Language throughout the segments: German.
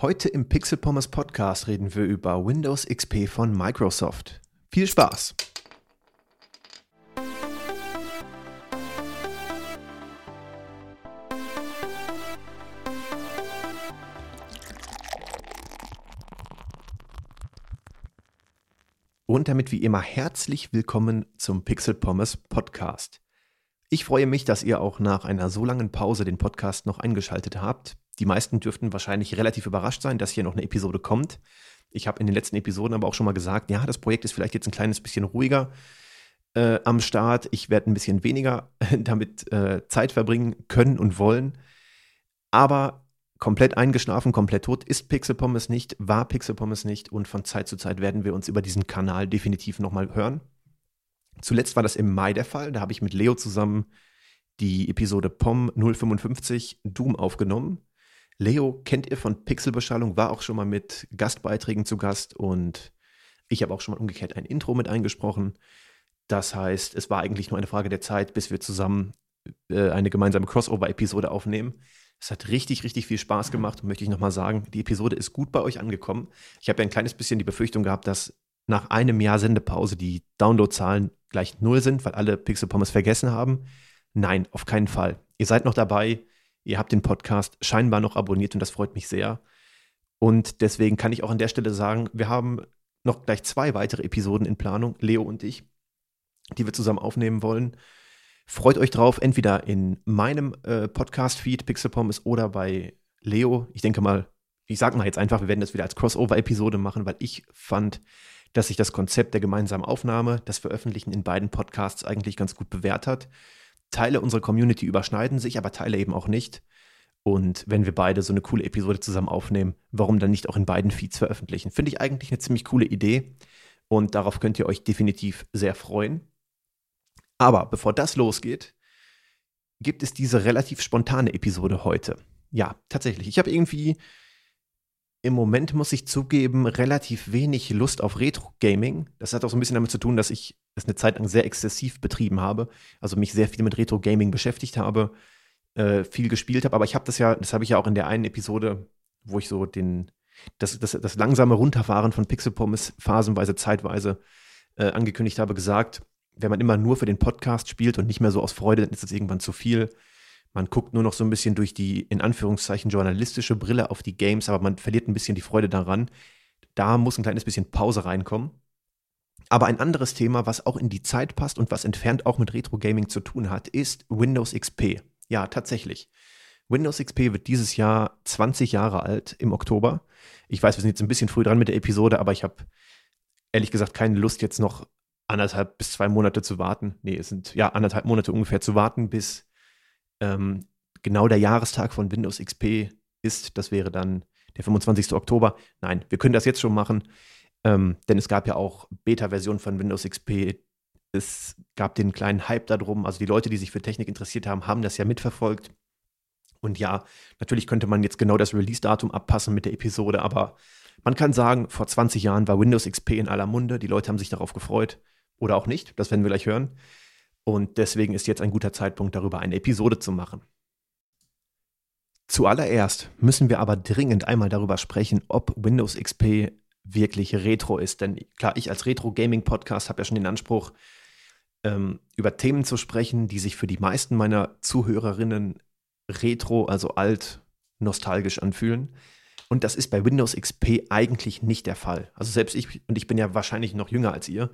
Heute im Pixel Pommes Podcast reden wir über Windows XP von Microsoft. Viel Spaß! Und damit wie immer herzlich willkommen zum Pixel Pommes Podcast. Ich freue mich, dass ihr auch nach einer so langen Pause den Podcast noch eingeschaltet habt. Die meisten dürften wahrscheinlich relativ überrascht sein, dass hier noch eine Episode kommt. Ich habe in den letzten Episoden aber auch schon mal gesagt, ja, das Projekt ist vielleicht jetzt ein kleines bisschen ruhiger äh, am Start. Ich werde ein bisschen weniger damit äh, Zeit verbringen können und wollen. Aber komplett eingeschlafen, komplett tot ist Pixel Pommes nicht, war Pixel Pommes nicht und von Zeit zu Zeit werden wir uns über diesen Kanal definitiv nochmal hören. Zuletzt war das im Mai der Fall. Da habe ich mit Leo zusammen die Episode POM 055 Doom aufgenommen. Leo kennt ihr von Pixelbeschallung, war auch schon mal mit Gastbeiträgen zu Gast und ich habe auch schon mal umgekehrt ein Intro mit eingesprochen. Das heißt, es war eigentlich nur eine Frage der Zeit, bis wir zusammen äh, eine gemeinsame Crossover-Episode aufnehmen. Es hat richtig, richtig viel Spaß gemacht und möchte ich nochmal sagen, die Episode ist gut bei euch angekommen. Ich habe ja ein kleines bisschen die Befürchtung gehabt, dass nach einem Jahr Sendepause die Downloadzahlen gleich null sind, weil alle Pixel Pommes vergessen haben. Nein, auf keinen Fall. Ihr seid noch dabei. Ihr habt den Podcast scheinbar noch abonniert und das freut mich sehr. Und deswegen kann ich auch an der Stelle sagen, wir haben noch gleich zwei weitere Episoden in Planung, Leo und ich, die wir zusammen aufnehmen wollen. Freut euch drauf, entweder in meinem äh, Podcast-Feed Pixel Pommes oder bei Leo. Ich denke mal, ich sage mal jetzt einfach, wir werden das wieder als Crossover-Episode machen, weil ich fand, dass sich das Konzept der gemeinsamen Aufnahme, das Veröffentlichen in beiden Podcasts eigentlich ganz gut bewährt hat. Teile unserer Community überschneiden sich, aber Teile eben auch nicht. Und wenn wir beide so eine coole Episode zusammen aufnehmen, warum dann nicht auch in beiden Feeds veröffentlichen? Finde ich eigentlich eine ziemlich coole Idee und darauf könnt ihr euch definitiv sehr freuen. Aber bevor das losgeht, gibt es diese relativ spontane Episode heute. Ja, tatsächlich. Ich habe irgendwie im Moment, muss ich zugeben, relativ wenig Lust auf Retro-Gaming. Das hat auch so ein bisschen damit zu tun, dass ich es eine Zeit lang sehr exzessiv betrieben habe. Also mich sehr viel mit Retro-Gaming beschäftigt habe, äh, viel gespielt habe. Aber ich habe das ja, das habe ich ja auch in der einen Episode, wo ich so den, das, das, das langsame Runterfahren von Pixel Pommes phasenweise, zeitweise äh, angekündigt habe, gesagt, wenn man immer nur für den Podcast spielt und nicht mehr so aus Freude, dann ist das irgendwann zu viel. Man guckt nur noch so ein bisschen durch die, in Anführungszeichen, journalistische Brille auf die Games, aber man verliert ein bisschen die Freude daran. Da muss ein kleines bisschen Pause reinkommen. Aber ein anderes Thema, was auch in die Zeit passt und was entfernt auch mit Retro Gaming zu tun hat, ist Windows XP. Ja, tatsächlich. Windows XP wird dieses Jahr 20 Jahre alt im Oktober. Ich weiß, wir sind jetzt ein bisschen früh dran mit der Episode, aber ich habe ehrlich gesagt keine Lust, jetzt noch anderthalb bis zwei Monate zu warten. Nee, es sind ja anderthalb Monate ungefähr zu warten, bis ähm, genau der Jahrestag von Windows XP ist. Das wäre dann der 25. Oktober. Nein, wir können das jetzt schon machen, ähm, denn es gab ja auch Beta-Versionen von Windows XP. Es gab den kleinen Hype darum. Also die Leute, die sich für Technik interessiert haben, haben das ja mitverfolgt. Und ja, natürlich könnte man jetzt genau das Release-Datum abpassen mit der Episode, aber man kann sagen, vor 20 Jahren war Windows XP in aller Munde. Die Leute haben sich darauf gefreut. Oder auch nicht, das werden wir gleich hören. Und deswegen ist jetzt ein guter Zeitpunkt, darüber eine Episode zu machen. Zuallererst müssen wir aber dringend einmal darüber sprechen, ob Windows XP wirklich Retro ist. Denn klar, ich als Retro-Gaming-Podcast habe ja schon den Anspruch, ähm, über Themen zu sprechen, die sich für die meisten meiner Zuhörerinnen retro, also alt, nostalgisch anfühlen. Und das ist bei Windows XP eigentlich nicht der Fall. Also selbst ich, und ich bin ja wahrscheinlich noch jünger als ihr,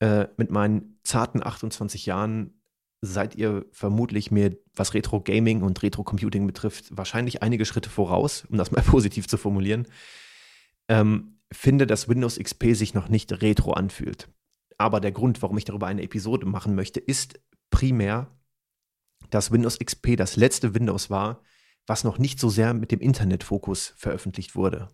äh, mit meinen zarten 28 Jahren seid ihr vermutlich mir, was Retro-Gaming und Retro-Computing betrifft, wahrscheinlich einige Schritte voraus, um das mal positiv zu formulieren. Ähm, finde, dass Windows XP sich noch nicht retro anfühlt. Aber der Grund, warum ich darüber eine Episode machen möchte, ist primär, dass Windows XP das letzte Windows war, was noch nicht so sehr mit dem Internetfokus veröffentlicht wurde.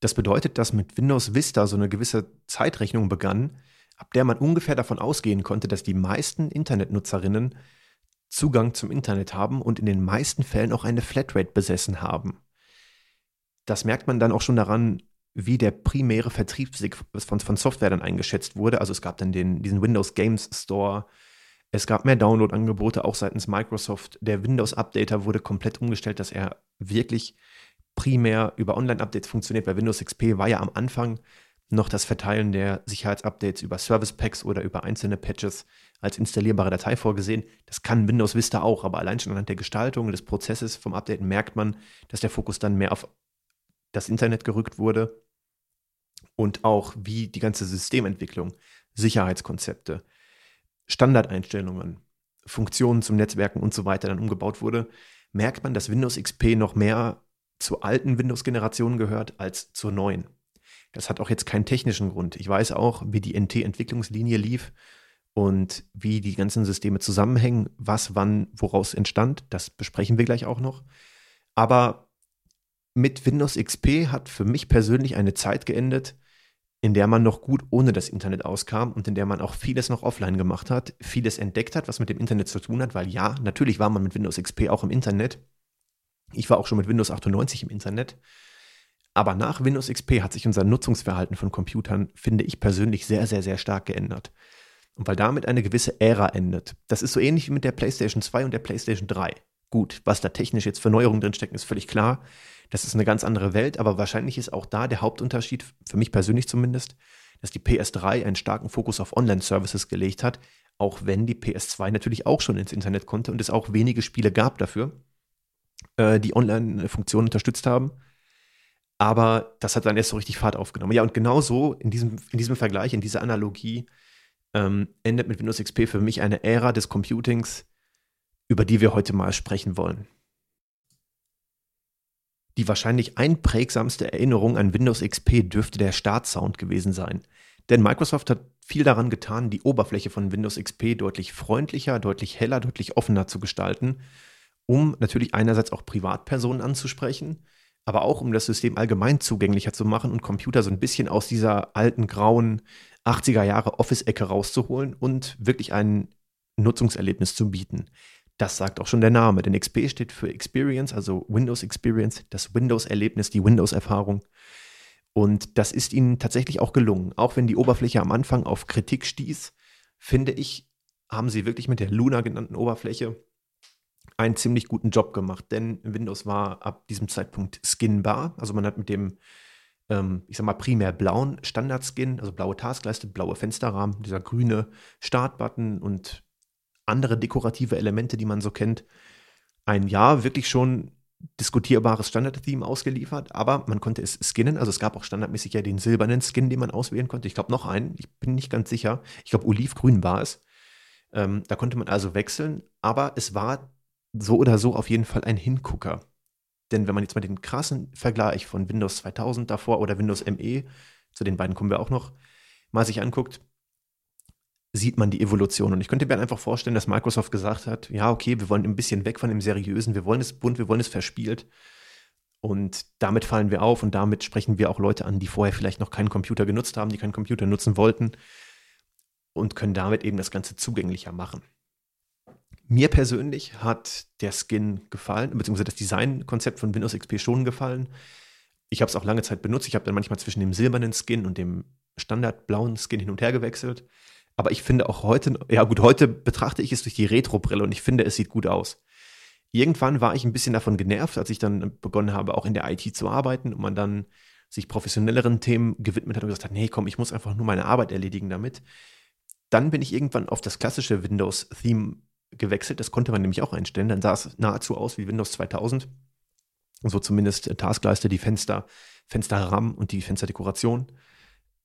Das bedeutet, dass mit Windows Vista so eine gewisse Zeitrechnung begann, ab der man ungefähr davon ausgehen konnte, dass die meisten Internetnutzerinnen Zugang zum Internet haben und in den meisten Fällen auch eine Flatrate besessen haben. Das merkt man dann auch schon daran, wie der primäre Vertriebsweg von, von Software dann eingeschätzt wurde. Also es gab dann den, diesen Windows Games Store, es gab mehr Download-Angebote, auch seitens Microsoft. Der Windows-Updater wurde komplett umgestellt, dass er wirklich primär über Online-Updates funktioniert. Bei Windows XP war ja am Anfang noch das Verteilen der Sicherheitsupdates über Service Packs oder über einzelne Patches als installierbare Datei vorgesehen. Das kann Windows Vista auch, aber allein schon anhand der Gestaltung des Prozesses vom Updaten merkt man, dass der Fokus dann mehr auf das Internet gerückt wurde und auch wie die ganze Systementwicklung, Sicherheitskonzepte, Standardeinstellungen, Funktionen zum Netzwerken und so weiter dann umgebaut wurde, merkt man, dass Windows XP noch mehr zur alten Windows-Generation gehört als zur neuen. Das hat auch jetzt keinen technischen Grund. Ich weiß auch, wie die NT-Entwicklungslinie lief und wie die ganzen Systeme zusammenhängen, was wann woraus entstand. Das besprechen wir gleich auch noch. Aber mit Windows XP hat für mich persönlich eine Zeit geendet, in der man noch gut ohne das Internet auskam und in der man auch vieles noch offline gemacht hat, vieles entdeckt hat, was mit dem Internet zu tun hat, weil ja, natürlich war man mit Windows XP auch im Internet. Ich war auch schon mit Windows 98 im Internet. Aber nach Windows XP hat sich unser Nutzungsverhalten von Computern, finde ich persönlich, sehr, sehr, sehr stark geändert. Und weil damit eine gewisse Ära endet. Das ist so ähnlich wie mit der PlayStation 2 und der PlayStation 3. Gut, was da technisch jetzt für Neuerungen drinstecken, ist völlig klar. Das ist eine ganz andere Welt, aber wahrscheinlich ist auch da der Hauptunterschied, für mich persönlich zumindest, dass die PS3 einen starken Fokus auf Online-Services gelegt hat, auch wenn die PS2 natürlich auch schon ins Internet konnte und es auch wenige Spiele gab dafür, äh, die Online-Funktionen unterstützt haben. Aber das hat dann erst so richtig Fahrt aufgenommen. Ja, und genau so in diesem, in diesem Vergleich, in dieser Analogie, ähm, endet mit Windows XP für mich eine Ära des Computings, über die wir heute mal sprechen wollen. Die wahrscheinlich einprägsamste Erinnerung an Windows XP dürfte der Startsound gewesen sein. Denn Microsoft hat viel daran getan, die Oberfläche von Windows XP deutlich freundlicher, deutlich heller, deutlich offener zu gestalten, um natürlich einerseits auch Privatpersonen anzusprechen, aber auch um das System allgemein zugänglicher zu machen und Computer so ein bisschen aus dieser alten, grauen 80er Jahre Office-Ecke rauszuholen und wirklich ein Nutzungserlebnis zu bieten. Das sagt auch schon der Name, denn XP steht für Experience, also Windows Experience, das Windows-Erlebnis, die Windows-Erfahrung. Und das ist ihnen tatsächlich auch gelungen. Auch wenn die Oberfläche am Anfang auf Kritik stieß, finde ich, haben sie wirklich mit der Luna genannten Oberfläche einen ziemlich guten Job gemacht, denn Windows war ab diesem Zeitpunkt skinbar. Also man hat mit dem, ähm, ich sag mal, primär blauen Standard-Skin, also blaue Taskleiste, blaue Fensterrahmen, dieser grüne Startbutton und andere dekorative Elemente, die man so kennt, ein Jahr wirklich schon diskutierbares Standard-Theme ausgeliefert, aber man konnte es skinnen. Also es gab auch standardmäßig ja den silbernen Skin, den man auswählen konnte. Ich glaube noch einen, ich bin nicht ganz sicher. Ich glaube, olivgrün war es. Ähm, da konnte man also wechseln, aber es war so oder so auf jeden Fall ein Hingucker. Denn wenn man jetzt mal den krassen Vergleich von Windows 2000 davor oder Windows ME, zu den beiden kommen wir auch noch, mal sich anguckt, sieht man die Evolution. Und ich könnte mir einfach vorstellen, dass Microsoft gesagt hat, ja, okay, wir wollen ein bisschen weg von dem Seriösen, wir wollen es bunt, wir wollen es verspielt. Und damit fallen wir auf und damit sprechen wir auch Leute an, die vorher vielleicht noch keinen Computer genutzt haben, die keinen Computer nutzen wollten und können damit eben das Ganze zugänglicher machen. Mir persönlich hat der Skin gefallen, beziehungsweise das Designkonzept von Windows XP schon gefallen. Ich habe es auch lange Zeit benutzt. Ich habe dann manchmal zwischen dem silbernen Skin und dem standardblauen Skin hin und her gewechselt. Aber ich finde auch heute, ja gut, heute betrachte ich es durch die Retro-Brille und ich finde, es sieht gut aus. Irgendwann war ich ein bisschen davon genervt, als ich dann begonnen habe, auch in der IT zu arbeiten und man dann sich professionelleren Themen gewidmet hat und gesagt hat, nee, komm, ich muss einfach nur meine Arbeit erledigen damit. Dann bin ich irgendwann auf das klassische Windows-Theme gewechselt. Das konnte man nämlich auch einstellen. Dann sah es nahezu aus wie Windows 2000. So zumindest Taskleiste, die Fenster, Fensterrahmen und die Fensterdekoration.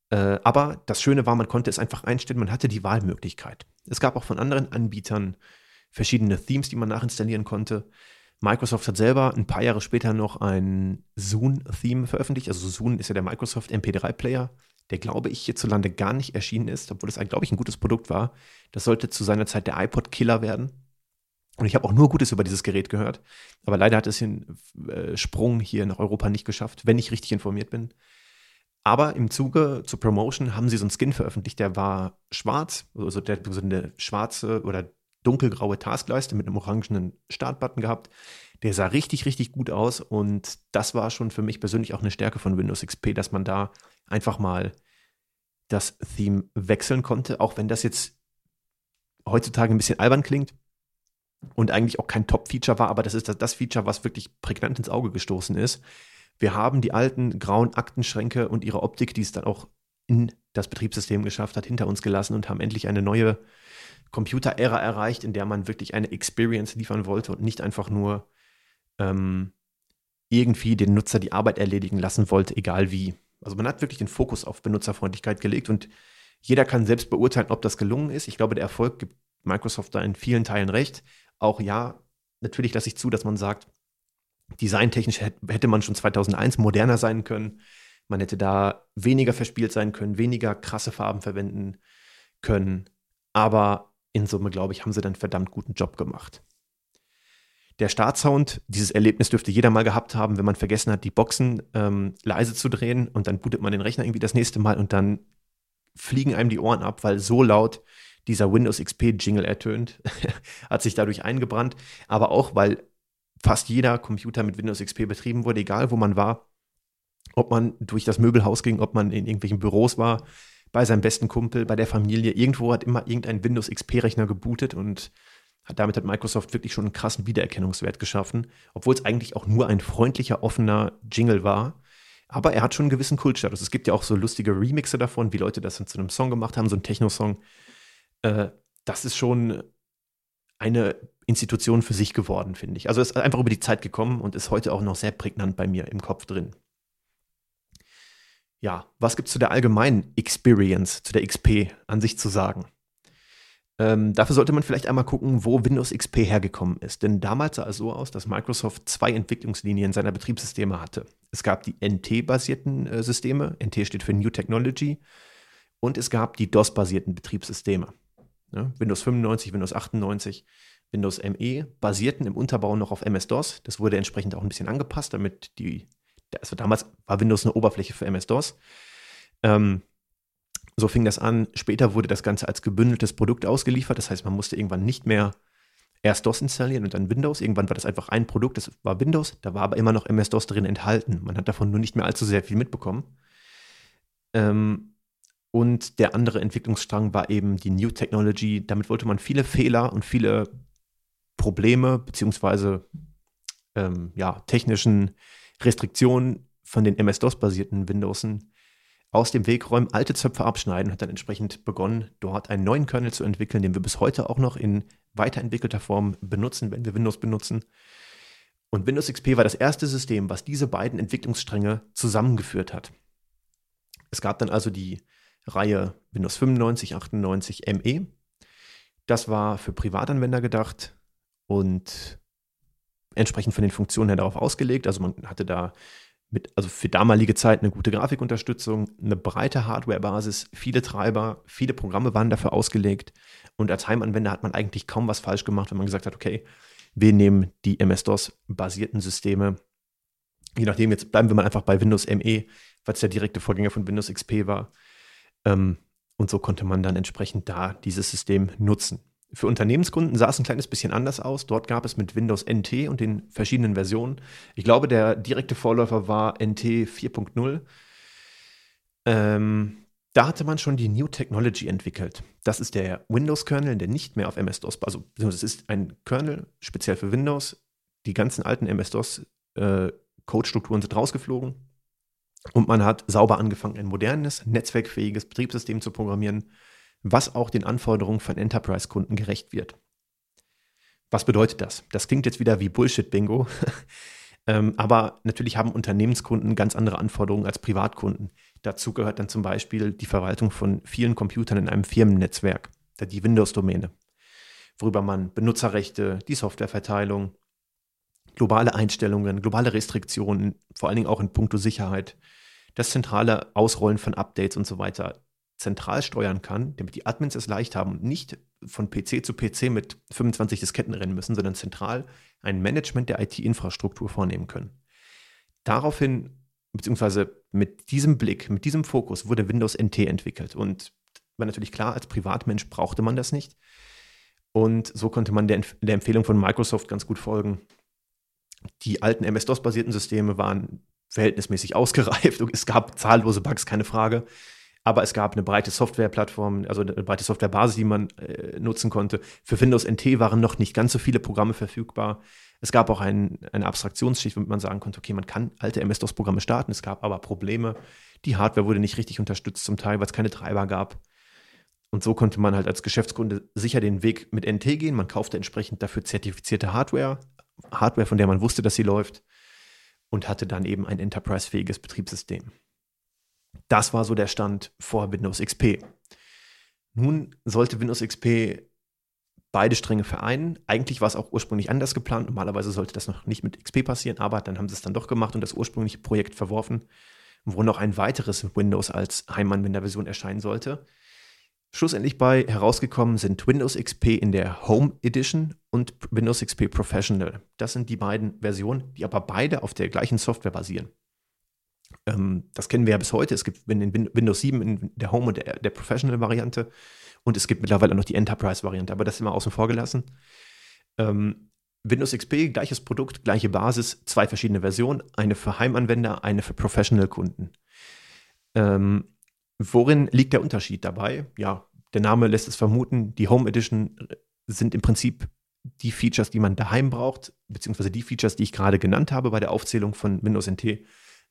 Äh, aber das Schöne war, man konnte es einfach einstellen, man hatte die Wahlmöglichkeit. Es gab auch von anderen Anbietern verschiedene Themes, die man nachinstallieren konnte. Microsoft hat selber ein paar Jahre später noch ein Zoom-Theme veröffentlicht. Also Zoom ist ja der Microsoft MP3-Player der glaube ich hierzulande gar nicht erschienen ist, obwohl es, glaube ich, ein gutes Produkt war. Das sollte zu seiner Zeit der iPod-Killer werden. Und ich habe auch nur Gutes über dieses Gerät gehört. Aber leider hat es den äh, Sprung hier nach Europa nicht geschafft, wenn ich richtig informiert bin. Aber im Zuge zur Promotion haben sie so einen Skin veröffentlicht, der war schwarz, also der hat so eine schwarze oder dunkelgraue Taskleiste mit einem orangenen Startbutton gehabt. Der sah richtig, richtig gut aus und das war schon für mich persönlich auch eine Stärke von Windows XP, dass man da einfach mal das Theme wechseln konnte, auch wenn das jetzt heutzutage ein bisschen albern klingt und eigentlich auch kein Top-Feature war, aber das ist das, Feature, was wirklich prägnant ins Auge gestoßen ist. Wir haben die alten grauen Aktenschränke und ihre Optik, die es dann auch in das Betriebssystem geschafft hat, hinter uns gelassen und haben endlich eine neue Computer-Ära erreicht, in der man wirklich eine Experience liefern wollte und nicht einfach nur ähm, irgendwie den Nutzer die Arbeit erledigen lassen wollte, egal wie. Also man hat wirklich den Fokus auf Benutzerfreundlichkeit gelegt und jeder kann selbst beurteilen, ob das gelungen ist. Ich glaube, der Erfolg gibt Microsoft da in vielen Teilen recht. Auch ja, natürlich lasse ich zu, dass man sagt, designtechnisch hätte man schon 2001 moderner sein können. Man hätte da weniger verspielt sein können, weniger krasse Farben verwenden können. Aber in Summe, glaube ich, haben sie dann einen verdammt guten Job gemacht. Der Startsound, dieses Erlebnis dürfte jeder mal gehabt haben, wenn man vergessen hat, die Boxen ähm, leise zu drehen und dann bootet man den Rechner irgendwie das nächste Mal und dann fliegen einem die Ohren ab, weil so laut dieser Windows XP Jingle ertönt, hat sich dadurch eingebrannt, aber auch weil fast jeder Computer mit Windows XP betrieben wurde, egal wo man war, ob man durch das Möbelhaus ging, ob man in irgendwelchen Büros war, bei seinem besten Kumpel, bei der Familie, irgendwo hat immer irgendein Windows XP Rechner gebootet und damit hat Microsoft wirklich schon einen krassen Wiedererkennungswert geschaffen, obwohl es eigentlich auch nur ein freundlicher, offener Jingle war. Aber er hat schon einen gewissen Kultstatus. Es gibt ja auch so lustige Remixe davon, wie Leute das dann zu einem Song gemacht haben, so ein Techno-Song. Äh, das ist schon eine Institution für sich geworden, finde ich. Also es ist einfach über die Zeit gekommen und ist heute auch noch sehr prägnant bei mir im Kopf drin. Ja, was gibt es zu der allgemeinen Experience, zu der XP an sich zu sagen? Ähm, dafür sollte man vielleicht einmal gucken, wo Windows XP hergekommen ist. Denn damals sah es so aus, dass Microsoft zwei Entwicklungslinien seiner Betriebssysteme hatte. Es gab die NT-basierten äh, Systeme, NT steht für New Technology, und es gab die DOS-basierten Betriebssysteme. Ja, Windows 95, Windows 98, Windows ME basierten im Unterbau noch auf MS-DOS. Das wurde entsprechend auch ein bisschen angepasst, damit die, also damals war Windows eine Oberfläche für MS-DOS. Ähm, so fing das an. Später wurde das Ganze als gebündeltes Produkt ausgeliefert. Das heißt, man musste irgendwann nicht mehr erst DOS installieren und dann Windows. Irgendwann war das einfach ein Produkt, das war Windows. Da war aber immer noch MS-DOS drin enthalten. Man hat davon nur nicht mehr allzu sehr viel mitbekommen. Ähm, und der andere Entwicklungsstrang war eben die New Technology. Damit wollte man viele Fehler und viele Probleme beziehungsweise ähm, ja, technischen Restriktionen von den MS-DOS-basierten Windowsen aus dem Weg räumen, alte Zöpfe abschneiden, hat dann entsprechend begonnen, dort einen neuen Kernel zu entwickeln, den wir bis heute auch noch in weiterentwickelter Form benutzen, wenn wir Windows benutzen. Und Windows XP war das erste System, was diese beiden Entwicklungsstränge zusammengeführt hat. Es gab dann also die Reihe Windows 95, 98 ME. Das war für Privatanwender gedacht und entsprechend von den Funktionen her darauf ausgelegt. Also man hatte da mit, also für damalige Zeit eine gute Grafikunterstützung, eine breite Hardwarebasis, viele Treiber, viele Programme waren dafür ausgelegt. Und als Heimanwender hat man eigentlich kaum was falsch gemacht, wenn man gesagt hat, okay, wir nehmen die MS-DOS-basierten Systeme. Je nachdem, jetzt bleiben wir mal einfach bei Windows ME, weil es der direkte Vorgänger von Windows XP war. Ähm, und so konnte man dann entsprechend da dieses System nutzen. Für Unternehmenskunden sah es ein kleines bisschen anders aus. Dort gab es mit Windows NT und den verschiedenen Versionen, ich glaube, der direkte Vorläufer war NT 4.0. Ähm, da hatte man schon die New Technology entwickelt. Das ist der Windows-Kernel, der nicht mehr auf MS-DOS, also es ist ein Kernel speziell für Windows. Die ganzen alten MS-DOS-Code-Strukturen äh, sind rausgeflogen. Und man hat sauber angefangen, ein modernes, netzwerkfähiges Betriebssystem zu programmieren was auch den Anforderungen von Enterprise-Kunden gerecht wird. Was bedeutet das? Das klingt jetzt wieder wie Bullshit-Bingo, ähm, aber natürlich haben Unternehmenskunden ganz andere Anforderungen als Privatkunden. Dazu gehört dann zum Beispiel die Verwaltung von vielen Computern in einem Firmennetzwerk, die Windows-Domäne, worüber man Benutzerrechte, die Softwareverteilung, globale Einstellungen, globale Restriktionen, vor allen Dingen auch in puncto Sicherheit, das zentrale Ausrollen von Updates und so weiter zentral steuern kann, damit die Admins es leicht haben und nicht von PC zu PC mit 25 Disketten rennen müssen, sondern zentral ein Management der IT-Infrastruktur vornehmen können. Daraufhin, beziehungsweise mit diesem Blick, mit diesem Fokus wurde Windows NT entwickelt. Und war natürlich klar, als Privatmensch brauchte man das nicht. Und so konnte man der, der Empfehlung von Microsoft ganz gut folgen. Die alten MS-DOS-basierten Systeme waren verhältnismäßig ausgereift und es gab zahllose Bugs, keine Frage. Aber es gab eine breite Softwareplattform, also eine breite Softwarebasis, die man äh, nutzen konnte. Für Windows NT waren noch nicht ganz so viele Programme verfügbar. Es gab auch ein, eine Abstraktionsschicht, womit man sagen konnte, okay, man kann alte MS-DOS-Programme starten. Es gab aber Probleme. Die Hardware wurde nicht richtig unterstützt, zum Teil, weil es keine Treiber gab. Und so konnte man halt als Geschäftskunde sicher den Weg mit NT gehen. Man kaufte entsprechend dafür zertifizierte Hardware, Hardware, von der man wusste, dass sie läuft, und hatte dann eben ein enterprise-fähiges Betriebssystem. Das war so der Stand vor Windows XP. Nun sollte Windows XP beide Stränge vereinen. Eigentlich war es auch ursprünglich anders geplant. Normalerweise sollte das noch nicht mit XP passieren, aber dann haben sie es dann doch gemacht und das ursprüngliche Projekt verworfen, wo noch ein weiteres Windows als Heimanwenderversion erscheinen sollte. Schlussendlich bei herausgekommen sind Windows XP in der Home Edition und Windows XP Professional. Das sind die beiden Versionen, die aber beide auf der gleichen Software basieren. Ähm, das kennen wir ja bis heute. Es gibt in Windows 7 in der Home und der, der Professional-Variante und es gibt mittlerweile noch die Enterprise-Variante, aber das immer außen vor gelassen. Ähm, Windows XP, gleiches Produkt, gleiche Basis, zwei verschiedene Versionen, eine für Heimanwender, eine für Professional-Kunden. Ähm, worin liegt der Unterschied dabei? Ja, der Name lässt es vermuten, die Home Edition sind im Prinzip die Features, die man daheim braucht, beziehungsweise die Features, die ich gerade genannt habe bei der Aufzählung von Windows NT,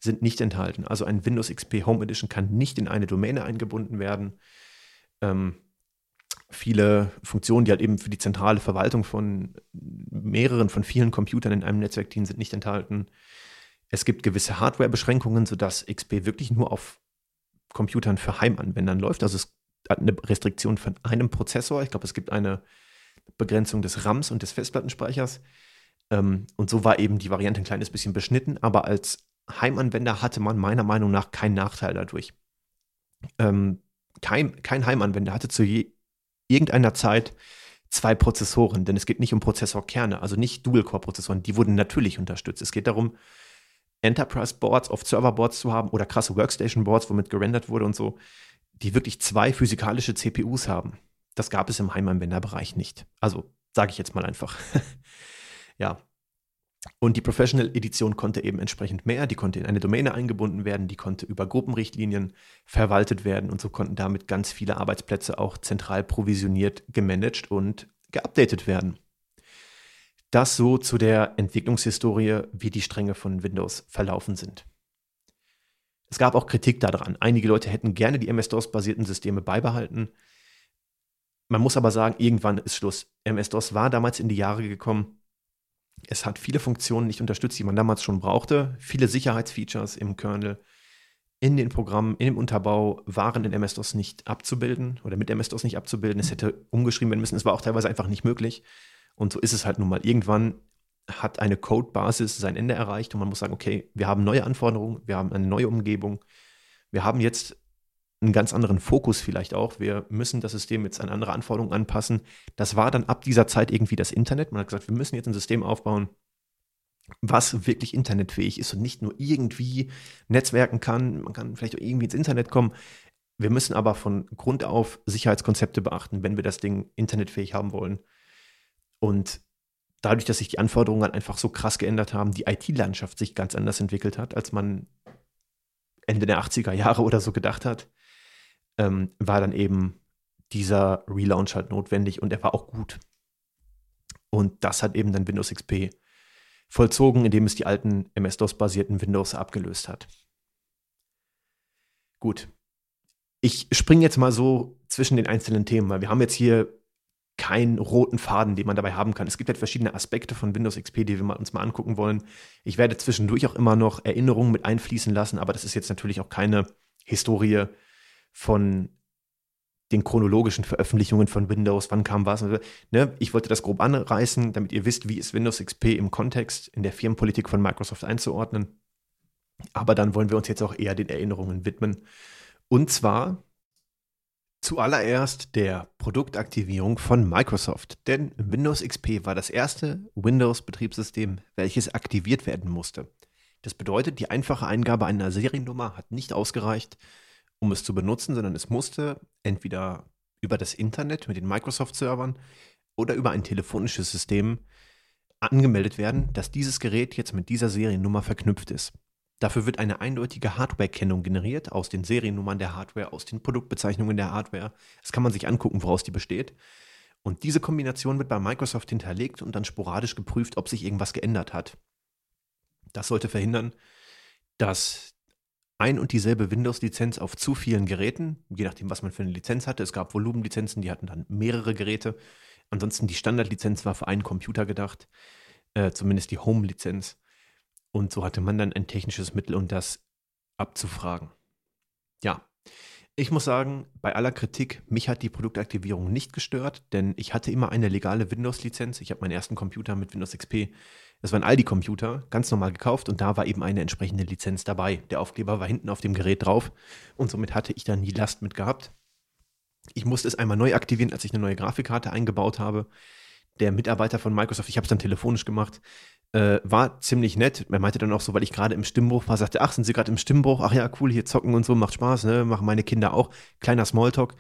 sind nicht enthalten. Also ein Windows XP Home Edition kann nicht in eine Domäne eingebunden werden. Ähm, viele Funktionen, die halt eben für die zentrale Verwaltung von mehreren, von vielen Computern in einem Netzwerk dienen, sind nicht enthalten. Es gibt gewisse Hardware-Beschränkungen, sodass XP wirklich nur auf Computern für Heimanwendern läuft. Also es hat eine Restriktion von einem Prozessor. Ich glaube, es gibt eine Begrenzung des RAMs und des Festplattenspeichers. Ähm, und so war eben die Variante ein kleines bisschen beschnitten, aber als Heimanwender hatte man meiner Meinung nach keinen Nachteil dadurch. Ähm, kein, kein Heimanwender hatte zu je, irgendeiner Zeit zwei Prozessoren, denn es geht nicht um Prozessorkerne, also nicht Dual-Core-Prozessoren, die wurden natürlich unterstützt. Es geht darum, Enterprise-Boards auf Server-Boards zu haben oder krasse Workstation-Boards, womit gerendert wurde und so, die wirklich zwei physikalische CPUs haben. Das gab es im Heimanwenderbereich nicht. Also sage ich jetzt mal einfach. ja, und die Professional Edition konnte eben entsprechend mehr, die konnte in eine Domäne eingebunden werden, die konnte über Gruppenrichtlinien verwaltet werden und so konnten damit ganz viele Arbeitsplätze auch zentral provisioniert, gemanagt und geupdatet werden. Das so zu der Entwicklungshistorie, wie die Stränge von Windows verlaufen sind. Es gab auch Kritik daran. Einige Leute hätten gerne die MS-DOS-basierten Systeme beibehalten. Man muss aber sagen, irgendwann ist Schluss. MS-DOS war damals in die Jahre gekommen es hat viele Funktionen nicht unterstützt, die man damals schon brauchte. Viele Sicherheitsfeatures im Kernel, in den Programmen, in dem Unterbau waren in MS-DOS nicht abzubilden oder mit MS-DOS nicht abzubilden. Es hätte umgeschrieben werden müssen. Es war auch teilweise einfach nicht möglich. Und so ist es halt nun mal. Irgendwann hat eine Codebasis sein Ende erreicht und man muss sagen, okay, wir haben neue Anforderungen, wir haben eine neue Umgebung. Wir haben jetzt einen ganz anderen Fokus vielleicht auch. Wir müssen das System jetzt an andere Anforderungen anpassen. Das war dann ab dieser Zeit irgendwie das Internet. Man hat gesagt, wir müssen jetzt ein System aufbauen, was wirklich internetfähig ist und nicht nur irgendwie netzwerken kann. Man kann vielleicht auch irgendwie ins Internet kommen. Wir müssen aber von Grund auf Sicherheitskonzepte beachten, wenn wir das Ding internetfähig haben wollen. Und dadurch, dass sich die Anforderungen einfach so krass geändert haben, die IT-Landschaft sich ganz anders entwickelt hat, als man Ende der 80er Jahre oder so gedacht hat, ähm, war dann eben dieser Relaunch halt notwendig und er war auch gut. Und das hat eben dann Windows XP vollzogen, indem es die alten MS-DOS-basierten Windows abgelöst hat. Gut. Ich springe jetzt mal so zwischen den einzelnen Themen, weil wir haben jetzt hier keinen roten Faden, den man dabei haben kann. Es gibt halt verschiedene Aspekte von Windows XP, die wir uns mal angucken wollen. Ich werde zwischendurch auch immer noch Erinnerungen mit einfließen lassen, aber das ist jetzt natürlich auch keine Historie, von den chronologischen Veröffentlichungen von Windows, wann kam was. Ne? Ich wollte das grob anreißen, damit ihr wisst, wie ist Windows XP im Kontext in der Firmenpolitik von Microsoft einzuordnen. Aber dann wollen wir uns jetzt auch eher den Erinnerungen widmen. Und zwar zuallererst der Produktaktivierung von Microsoft. Denn Windows XP war das erste Windows-Betriebssystem, welches aktiviert werden musste. Das bedeutet, die einfache Eingabe einer Seriennummer hat nicht ausgereicht, um es zu benutzen, sondern es musste entweder über das Internet mit den Microsoft-Servern oder über ein telefonisches System angemeldet werden, dass dieses Gerät jetzt mit dieser Seriennummer verknüpft ist. Dafür wird eine eindeutige Hardware-Kennung generiert aus den Seriennummern der Hardware, aus den Produktbezeichnungen der Hardware. Das kann man sich angucken, woraus die besteht. Und diese Kombination wird bei Microsoft hinterlegt und dann sporadisch geprüft, ob sich irgendwas geändert hat. Das sollte verhindern, dass ein und dieselbe Windows-Lizenz auf zu vielen Geräten, je nachdem, was man für eine Lizenz hatte, es gab Volumenlizenzen, die hatten dann mehrere Geräte. Ansonsten die Standardlizenz war für einen Computer gedacht, äh, zumindest die Home-Lizenz. Und so hatte man dann ein technisches Mittel, um das abzufragen. Ja, ich muss sagen, bei aller Kritik, mich hat die Produktaktivierung nicht gestört, denn ich hatte immer eine legale Windows-Lizenz. Ich habe meinen ersten Computer mit Windows XP, das war ein Aldi-Computer, ganz normal gekauft und da war eben eine entsprechende Lizenz dabei. Der Aufkleber war hinten auf dem Gerät drauf und somit hatte ich da nie Last mit gehabt. Ich musste es einmal neu aktivieren, als ich eine neue Grafikkarte eingebaut habe. Der Mitarbeiter von Microsoft, ich habe es dann telefonisch gemacht, äh, war ziemlich nett. Er meinte dann auch so, weil ich gerade im Stimmbruch war, sagte, ach, sind Sie gerade im Stimmbruch? Ach ja, cool, hier zocken und so, macht Spaß, ne? Machen meine Kinder auch. Kleiner Smalltalk.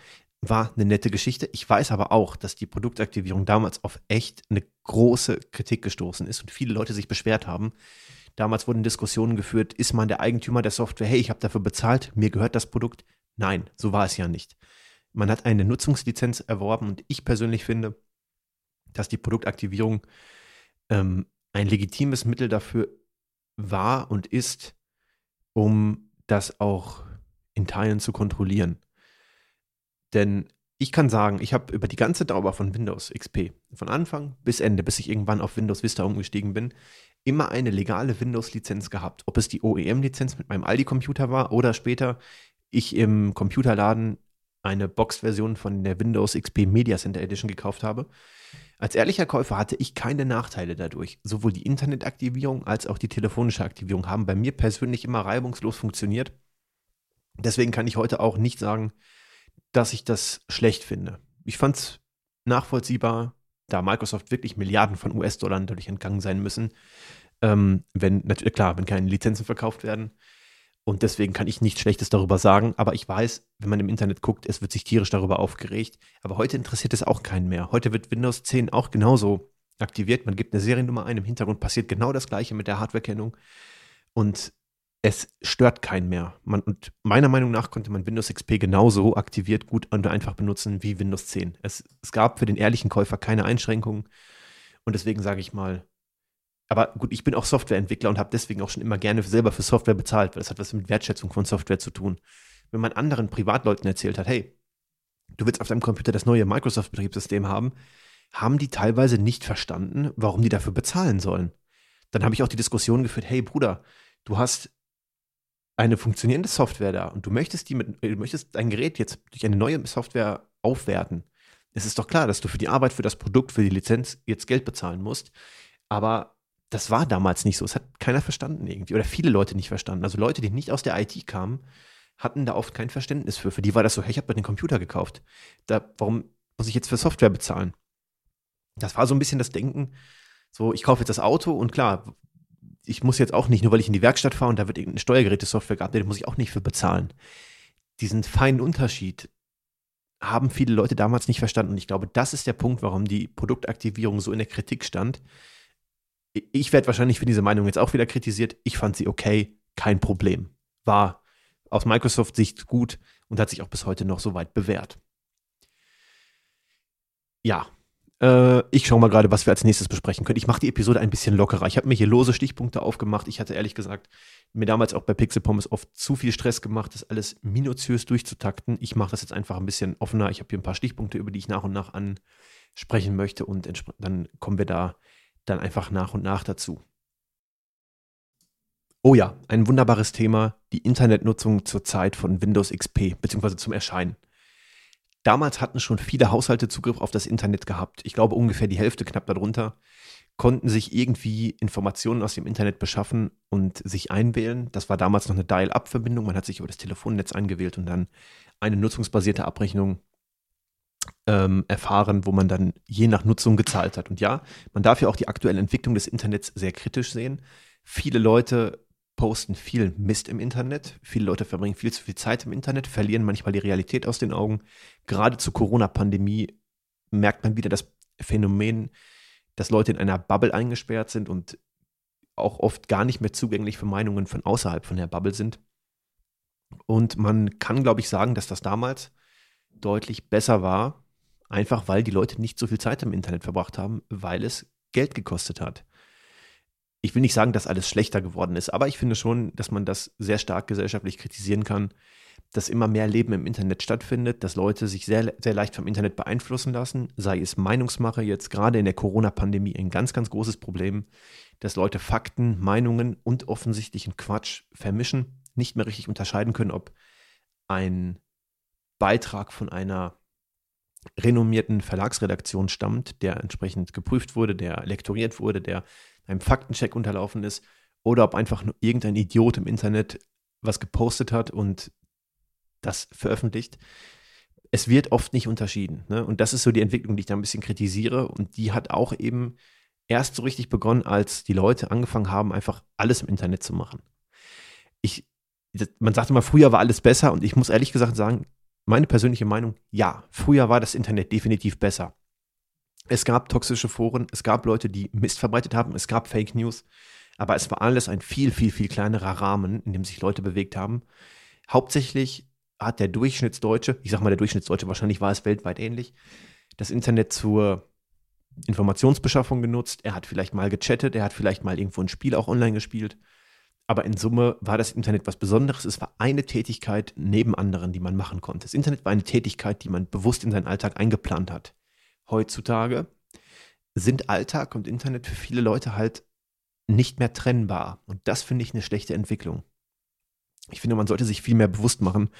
War eine nette Geschichte. Ich weiß aber auch, dass die Produktaktivierung damals auf echt eine große Kritik gestoßen ist und viele Leute sich beschwert haben. Damals wurden Diskussionen geführt, ist man der Eigentümer der Software? Hey, ich habe dafür bezahlt, mir gehört das Produkt. Nein, so war es ja nicht. Man hat eine Nutzungslizenz erworben und ich persönlich finde, dass die Produktaktivierung ähm, ein legitimes Mittel dafür war und ist, um das auch in Teilen zu kontrollieren. Denn ich kann sagen, ich habe über die ganze Dauer von Windows XP, von Anfang bis Ende, bis ich irgendwann auf Windows Vista umgestiegen bin, immer eine legale Windows-Lizenz gehabt. Ob es die OEM-Lizenz mit meinem Aldi-Computer war oder später ich im Computerladen eine Box-Version von der Windows XP Media Center Edition gekauft habe. Als ehrlicher Käufer hatte ich keine Nachteile dadurch. Sowohl die Internetaktivierung als auch die telefonische Aktivierung haben bei mir persönlich immer reibungslos funktioniert. Deswegen kann ich heute auch nicht sagen, dass ich das schlecht finde. Ich fand es nachvollziehbar, da Microsoft wirklich Milliarden von US-Dollar dadurch entgangen sein müssen. Ähm, wenn, natürlich, klar, wenn keine Lizenzen verkauft werden. Und deswegen kann ich nichts Schlechtes darüber sagen. Aber ich weiß, wenn man im Internet guckt, es wird sich tierisch darüber aufgeregt. Aber heute interessiert es auch keinen mehr. Heute wird Windows 10 auch genauso aktiviert. Man gibt eine Seriennummer ein, im Hintergrund passiert genau das Gleiche mit der Hardwarekennung. Und es stört keinen mehr. Man, und meiner Meinung nach konnte man Windows XP genauso aktiviert, gut und einfach benutzen wie Windows 10. Es, es gab für den ehrlichen Käufer keine Einschränkungen. Und deswegen sage ich mal, aber gut, ich bin auch Softwareentwickler und habe deswegen auch schon immer gerne selber für Software bezahlt, weil das hat was mit Wertschätzung von Software zu tun. Wenn man anderen Privatleuten erzählt hat, hey, du willst auf deinem Computer das neue Microsoft-Betriebssystem haben, haben die teilweise nicht verstanden, warum die dafür bezahlen sollen. Dann habe ich auch die Diskussion geführt, hey Bruder, du hast eine funktionierende Software da und du möchtest die mit, du möchtest dein Gerät jetzt durch eine neue Software aufwerten. Es ist doch klar, dass du für die Arbeit, für das Produkt, für die Lizenz jetzt Geld bezahlen musst. Aber das war damals nicht so. Es hat keiner verstanden irgendwie. Oder viele Leute nicht verstanden. Also Leute, die nicht aus der IT kamen, hatten da oft kein Verständnis für. Für die war das so, hey, ich habe mir den Computer gekauft. Da, warum muss ich jetzt für Software bezahlen? Das war so ein bisschen das Denken, so, ich kaufe jetzt das Auto und klar, ich muss jetzt auch nicht, nur weil ich in die Werkstatt fahre und da wird irgendeine Steuergeräte-Software geupdatet, muss ich auch nicht für bezahlen. Diesen feinen Unterschied haben viele Leute damals nicht verstanden. Und ich glaube, das ist der Punkt, warum die Produktaktivierung so in der Kritik stand, ich werde wahrscheinlich für diese Meinung jetzt auch wieder kritisiert. Ich fand sie okay, kein Problem. War aus Microsoft-Sicht gut und hat sich auch bis heute noch so weit bewährt. Ja, äh, ich schaue mal gerade, was wir als nächstes besprechen können. Ich mache die Episode ein bisschen lockerer. Ich habe mir hier lose Stichpunkte aufgemacht. Ich hatte ehrlich gesagt mir damals auch bei Pixel Pommes oft zu viel Stress gemacht, das alles minutiös durchzutakten. Ich mache das jetzt einfach ein bisschen offener. Ich habe hier ein paar Stichpunkte, über die ich nach und nach ansprechen möchte und dann kommen wir da dann einfach nach und nach dazu. Oh ja, ein wunderbares Thema, die Internetnutzung zur Zeit von Windows XP bzw. zum Erscheinen. Damals hatten schon viele Haushalte Zugriff auf das Internet gehabt. Ich glaube ungefähr die Hälfte knapp darunter konnten sich irgendwie Informationen aus dem Internet beschaffen und sich einwählen. Das war damals noch eine Dial-up-Verbindung. Man hat sich über das Telefonnetz eingewählt und dann eine nutzungsbasierte Abrechnung ähm, erfahren, wo man dann je nach Nutzung gezahlt hat. Und ja, man darf ja auch die aktuelle Entwicklung des Internets sehr kritisch sehen. Viele Leute posten viel Mist im Internet. Viele Leute verbringen viel zu viel Zeit im Internet, verlieren manchmal die Realität aus den Augen. Gerade zur Corona-Pandemie merkt man wieder das Phänomen, dass Leute in einer Bubble eingesperrt sind und auch oft gar nicht mehr zugänglich für Meinungen von außerhalb von der Bubble sind. Und man kann, glaube ich, sagen, dass das damals deutlich besser war, einfach weil die Leute nicht so viel Zeit im Internet verbracht haben, weil es Geld gekostet hat. Ich will nicht sagen, dass alles schlechter geworden ist, aber ich finde schon, dass man das sehr stark gesellschaftlich kritisieren kann, dass immer mehr Leben im Internet stattfindet, dass Leute sich sehr, sehr leicht vom Internet beeinflussen lassen, sei es Meinungsmache, jetzt gerade in der Corona-Pandemie ein ganz, ganz großes Problem, dass Leute Fakten, Meinungen und offensichtlichen Quatsch vermischen, nicht mehr richtig unterscheiden können, ob ein Beitrag von einer renommierten Verlagsredaktion stammt, der entsprechend geprüft wurde, der lektoriert wurde, der einem Faktencheck unterlaufen ist, oder ob einfach nur irgendein Idiot im Internet was gepostet hat und das veröffentlicht. Es wird oft nicht unterschieden. Ne? Und das ist so die Entwicklung, die ich da ein bisschen kritisiere. Und die hat auch eben erst so richtig begonnen, als die Leute angefangen haben, einfach alles im Internet zu machen. Ich, man sagte mal, früher war alles besser und ich muss ehrlich gesagt sagen, meine persönliche Meinung, ja, früher war das Internet definitiv besser. Es gab toxische Foren, es gab Leute, die Mist verbreitet haben, es gab Fake News, aber es war alles ein viel, viel, viel kleinerer Rahmen, in dem sich Leute bewegt haben. Hauptsächlich hat der Durchschnittsdeutsche, ich sag mal der Durchschnittsdeutsche, wahrscheinlich war es weltweit ähnlich, das Internet zur Informationsbeschaffung genutzt. Er hat vielleicht mal gechattet, er hat vielleicht mal irgendwo ein Spiel auch online gespielt. Aber in Summe war das Internet was Besonderes. Es war eine Tätigkeit neben anderen, die man machen konnte. Das Internet war eine Tätigkeit, die man bewusst in seinen Alltag eingeplant hat. Heutzutage sind Alltag und Internet für viele Leute halt nicht mehr trennbar. Und das finde ich eine schlechte Entwicklung. Ich finde, man sollte sich viel mehr bewusst machen,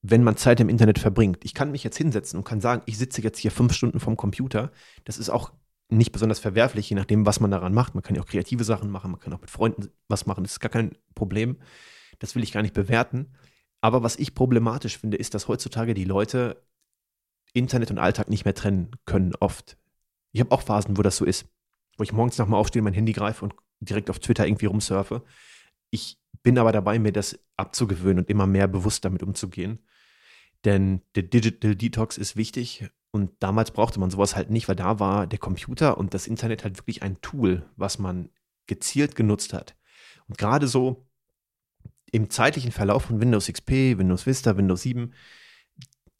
wenn man Zeit im Internet verbringt. Ich kann mich jetzt hinsetzen und kann sagen, ich sitze jetzt hier fünf Stunden vorm Computer. Das ist auch nicht besonders verwerflich, je nachdem, was man daran macht. Man kann ja auch kreative Sachen machen, man kann auch mit Freunden was machen. Das ist gar kein Problem. Das will ich gar nicht bewerten. Aber was ich problematisch finde, ist, dass heutzutage die Leute Internet und Alltag nicht mehr trennen können, oft. Ich habe auch Phasen, wo das so ist, wo ich morgens nochmal aufstehe, mein Handy greife und direkt auf Twitter irgendwie rumsurfe. Ich bin aber dabei, mir das abzugewöhnen und immer mehr bewusst damit umzugehen. Denn der Digital Detox ist wichtig und damals brauchte man sowas halt nicht, weil da war der Computer und das Internet halt wirklich ein Tool, was man gezielt genutzt hat. Und gerade so im zeitlichen Verlauf von Windows XP, Windows Vista, Windows 7,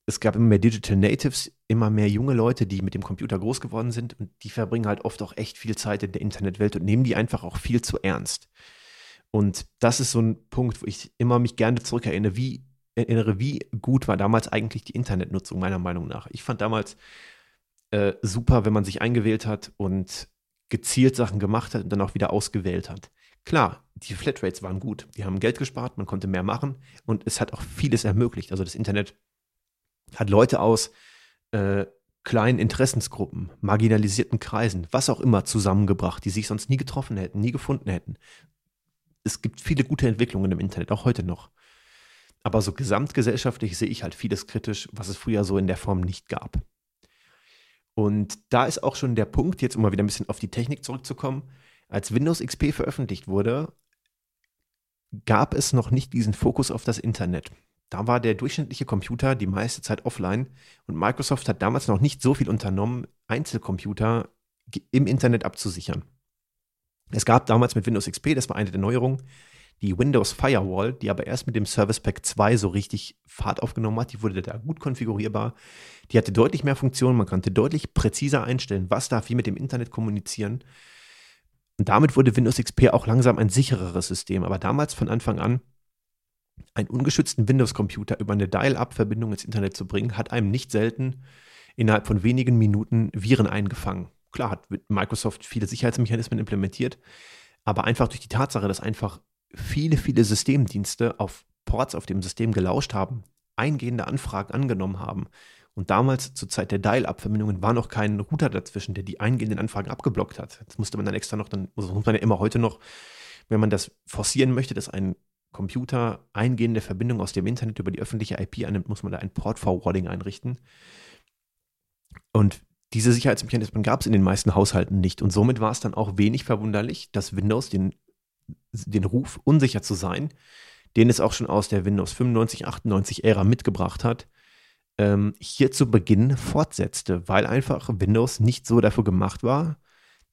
es gab immer mehr Digital Natives, immer mehr junge Leute, die mit dem Computer groß geworden sind und die verbringen halt oft auch echt viel Zeit in der Internetwelt und nehmen die einfach auch viel zu ernst. Und das ist so ein Punkt, wo ich immer mich gerne zurückerinnere, wie erinnere, wie gut war damals eigentlich die Internetnutzung, meiner Meinung nach. Ich fand damals äh, super, wenn man sich eingewählt hat und gezielt Sachen gemacht hat und dann auch wieder ausgewählt hat. Klar, die Flatrates waren gut. Die haben Geld gespart, man konnte mehr machen und es hat auch vieles ermöglicht. Also das Internet hat Leute aus äh, kleinen Interessensgruppen, marginalisierten Kreisen, was auch immer zusammengebracht, die sich sonst nie getroffen hätten, nie gefunden hätten. Es gibt viele gute Entwicklungen im Internet, auch heute noch. Aber so gesamtgesellschaftlich sehe ich halt vieles kritisch, was es früher so in der Form nicht gab. Und da ist auch schon der Punkt, jetzt um mal wieder ein bisschen auf die Technik zurückzukommen, als Windows XP veröffentlicht wurde, gab es noch nicht diesen Fokus auf das Internet. Da war der durchschnittliche Computer die meiste Zeit offline und Microsoft hat damals noch nicht so viel unternommen, Einzelcomputer im Internet abzusichern. Es gab damals mit Windows XP, das war eine der Neuerungen, die Windows Firewall, die aber erst mit dem Service Pack 2 so richtig Fahrt aufgenommen hat. Die wurde da gut konfigurierbar. Die hatte deutlich mehr Funktionen. Man konnte deutlich präziser einstellen, was darf wie mit dem Internet kommunizieren. Und damit wurde Windows XP auch langsam ein sichereres System. Aber damals von Anfang an, einen ungeschützten Windows-Computer über eine Dial-Up-Verbindung ins Internet zu bringen, hat einem nicht selten innerhalb von wenigen Minuten Viren eingefangen. Klar hat Microsoft viele Sicherheitsmechanismen implementiert, aber einfach durch die Tatsache, dass einfach viele, viele Systemdienste auf Ports auf dem System gelauscht haben, eingehende Anfragen angenommen haben. Und damals, zur Zeit der Dial-Up-Verbindungen, war noch kein Router dazwischen, der die eingehenden Anfragen abgeblockt hat. Das musste man dann extra noch, dann muss man ja immer heute noch, wenn man das forcieren möchte, dass ein Computer eingehende Verbindung aus dem Internet über die öffentliche IP annimmt, muss man da ein Port-Forwarding einrichten. Und diese Sicherheitsmechanismen gab es in den meisten Haushalten nicht. Und somit war es dann auch wenig verwunderlich, dass Windows den den Ruf, unsicher zu sein, den es auch schon aus der Windows 95, 98 Ära mitgebracht hat, ähm, hier zu Beginn fortsetzte, weil einfach Windows nicht so dafür gemacht war,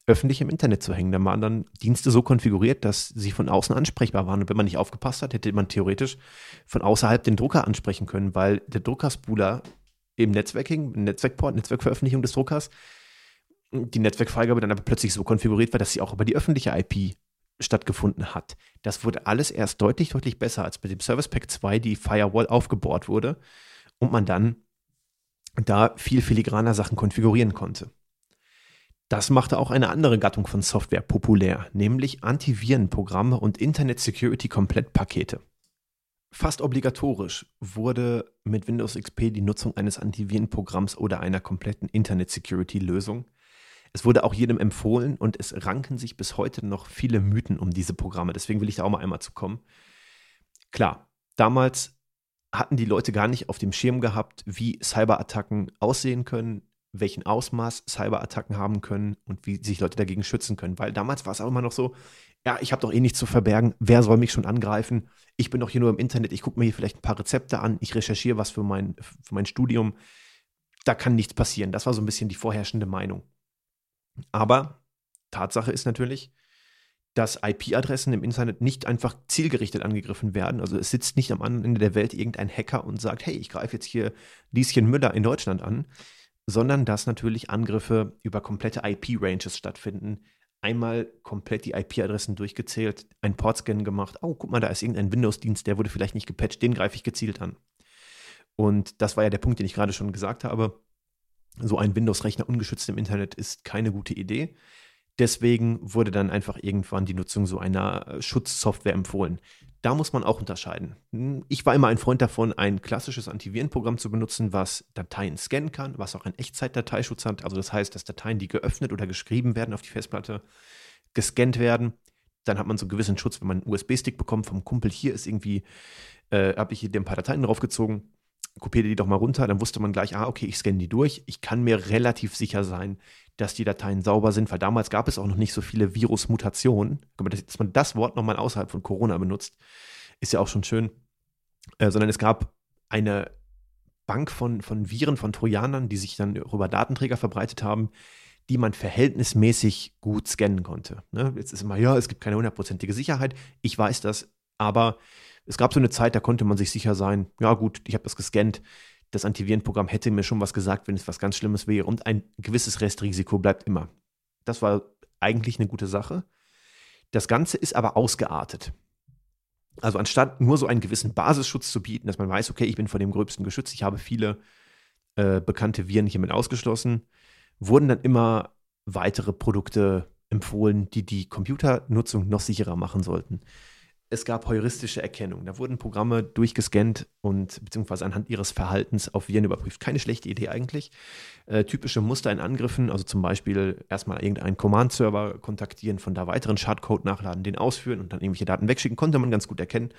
öffentlich im Internet zu hängen. Da waren dann Dienste so konfiguriert, dass sie von außen ansprechbar waren. Und wenn man nicht aufgepasst hat, hätte man theoretisch von außerhalb den Drucker ansprechen können, weil der Druckerspooler im Netzwerking, Netzwerkport, Netzwerkveröffentlichung des Druckers, die Netzwerkfreigabe dann aber plötzlich so konfiguriert war, dass sie auch über die öffentliche IP stattgefunden hat. Das wurde alles erst deutlich, deutlich besser, als mit dem Service Pack 2 die Firewall aufgebohrt wurde und man dann da viel filigraner Sachen konfigurieren konnte. Das machte auch eine andere Gattung von Software populär, nämlich Antivirenprogramme und Internet Security Komplettpakete. Fast obligatorisch wurde mit Windows XP die Nutzung eines Antivirenprogramms oder einer kompletten Internet Security Lösung. Es wurde auch jedem empfohlen und es ranken sich bis heute noch viele Mythen um diese Programme. Deswegen will ich da auch mal einmal zu kommen. Klar, damals hatten die Leute gar nicht auf dem Schirm gehabt, wie Cyberattacken aussehen können, welchen Ausmaß Cyberattacken haben können und wie sich Leute dagegen schützen können. Weil damals war es auch immer noch so, ja, ich habe doch eh nichts zu verbergen, wer soll mich schon angreifen? Ich bin doch hier nur im Internet, ich gucke mir hier vielleicht ein paar Rezepte an, ich recherchiere was für mein, für mein Studium. Da kann nichts passieren. Das war so ein bisschen die vorherrschende Meinung. Aber Tatsache ist natürlich, dass IP-Adressen im Internet nicht einfach zielgerichtet angegriffen werden. Also es sitzt nicht am anderen Ende der Welt irgendein Hacker und sagt, hey, ich greife jetzt hier Lieschen Müller in Deutschland an, sondern dass natürlich Angriffe über komplette IP-Ranges stattfinden. Einmal komplett die IP-Adressen durchgezählt, ein Portscan gemacht. Oh, guck mal, da ist irgendein Windows-Dienst, der wurde vielleicht nicht gepatcht, den greife ich gezielt an. Und das war ja der Punkt, den ich gerade schon gesagt habe. So ein Windows-Rechner ungeschützt im Internet ist keine gute Idee. Deswegen wurde dann einfach irgendwann die Nutzung so einer äh, Schutzsoftware empfohlen. Da muss man auch unterscheiden. Hm, ich war immer ein Freund davon, ein klassisches Antivirenprogramm zu benutzen, was Dateien scannen kann, was auch einen Echtzeit-Dateischutz hat. Also das heißt, dass Dateien, die geöffnet oder geschrieben werden auf die Festplatte, gescannt werden. Dann hat man so einen gewissen Schutz, wenn man einen USB-Stick bekommt vom Kumpel. Hier ist irgendwie, äh, habe ich hier ein paar Dateien draufgezogen kopiere die doch mal runter, dann wusste man gleich, ah, okay, ich scanne die durch. Ich kann mir relativ sicher sein, dass die Dateien sauber sind, weil damals gab es auch noch nicht so viele Virusmutationen. Dass man das Wort nochmal außerhalb von Corona benutzt, ist ja auch schon schön. Äh, sondern es gab eine Bank von, von Viren, von Trojanern, die sich dann über Datenträger verbreitet haben, die man verhältnismäßig gut scannen konnte. Ne? Jetzt ist immer, ja, es gibt keine hundertprozentige Sicherheit. Ich weiß das, aber es gab so eine Zeit, da konnte man sich sicher sein, ja gut, ich habe das gescannt. Das Antivirenprogramm hätte mir schon was gesagt, wenn es was ganz Schlimmes wäre. Und ein gewisses Restrisiko bleibt immer. Das war eigentlich eine gute Sache. Das Ganze ist aber ausgeartet. Also anstatt nur so einen gewissen Basisschutz zu bieten, dass man weiß, okay, ich bin vor dem Gröbsten geschützt, ich habe viele äh, bekannte Viren hiermit ausgeschlossen, wurden dann immer weitere Produkte empfohlen, die die Computernutzung noch sicherer machen sollten es gab heuristische Erkennung. Da wurden Programme durchgescannt und beziehungsweise anhand ihres Verhaltens auf Viren überprüft. Keine schlechte Idee eigentlich. Äh, typische Muster in Angriffen, also zum Beispiel erstmal irgendeinen Command-Server kontaktieren, von da weiteren Schadcode nachladen, den ausführen und dann irgendwelche Daten wegschicken, konnte man ganz gut erkennen.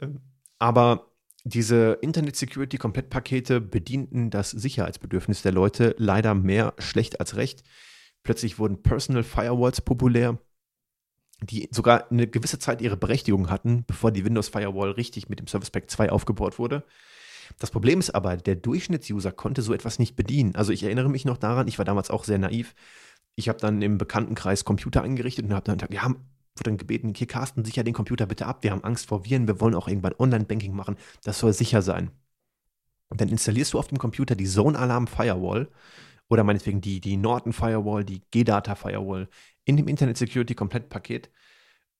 Ähm, aber diese Internet-Security-Komplettpakete bedienten das Sicherheitsbedürfnis der Leute leider mehr schlecht als recht. Plötzlich wurden Personal Firewalls populär die sogar eine gewisse Zeit ihre Berechtigung hatten, bevor die Windows Firewall richtig mit dem Service Pack 2 aufgebaut wurde. Das Problem ist aber, der Durchschnittsuser konnte so etwas nicht bedienen. Also ich erinnere mich noch daran, ich war damals auch sehr naiv. Ich habe dann im Bekanntenkreis Computer eingerichtet und habe dann gesagt, ja, wurde dann gebeten, hier Carsten, sicher den Computer bitte ab. Wir haben Angst vor Viren, wir wollen auch irgendwann Online-Banking machen. Das soll sicher sein. Und dann installierst du auf dem Computer die Zone Alarm Firewall oder meinetwegen die, die Norton Firewall, die G-Data Firewall in dem Internet Security Komplettpaket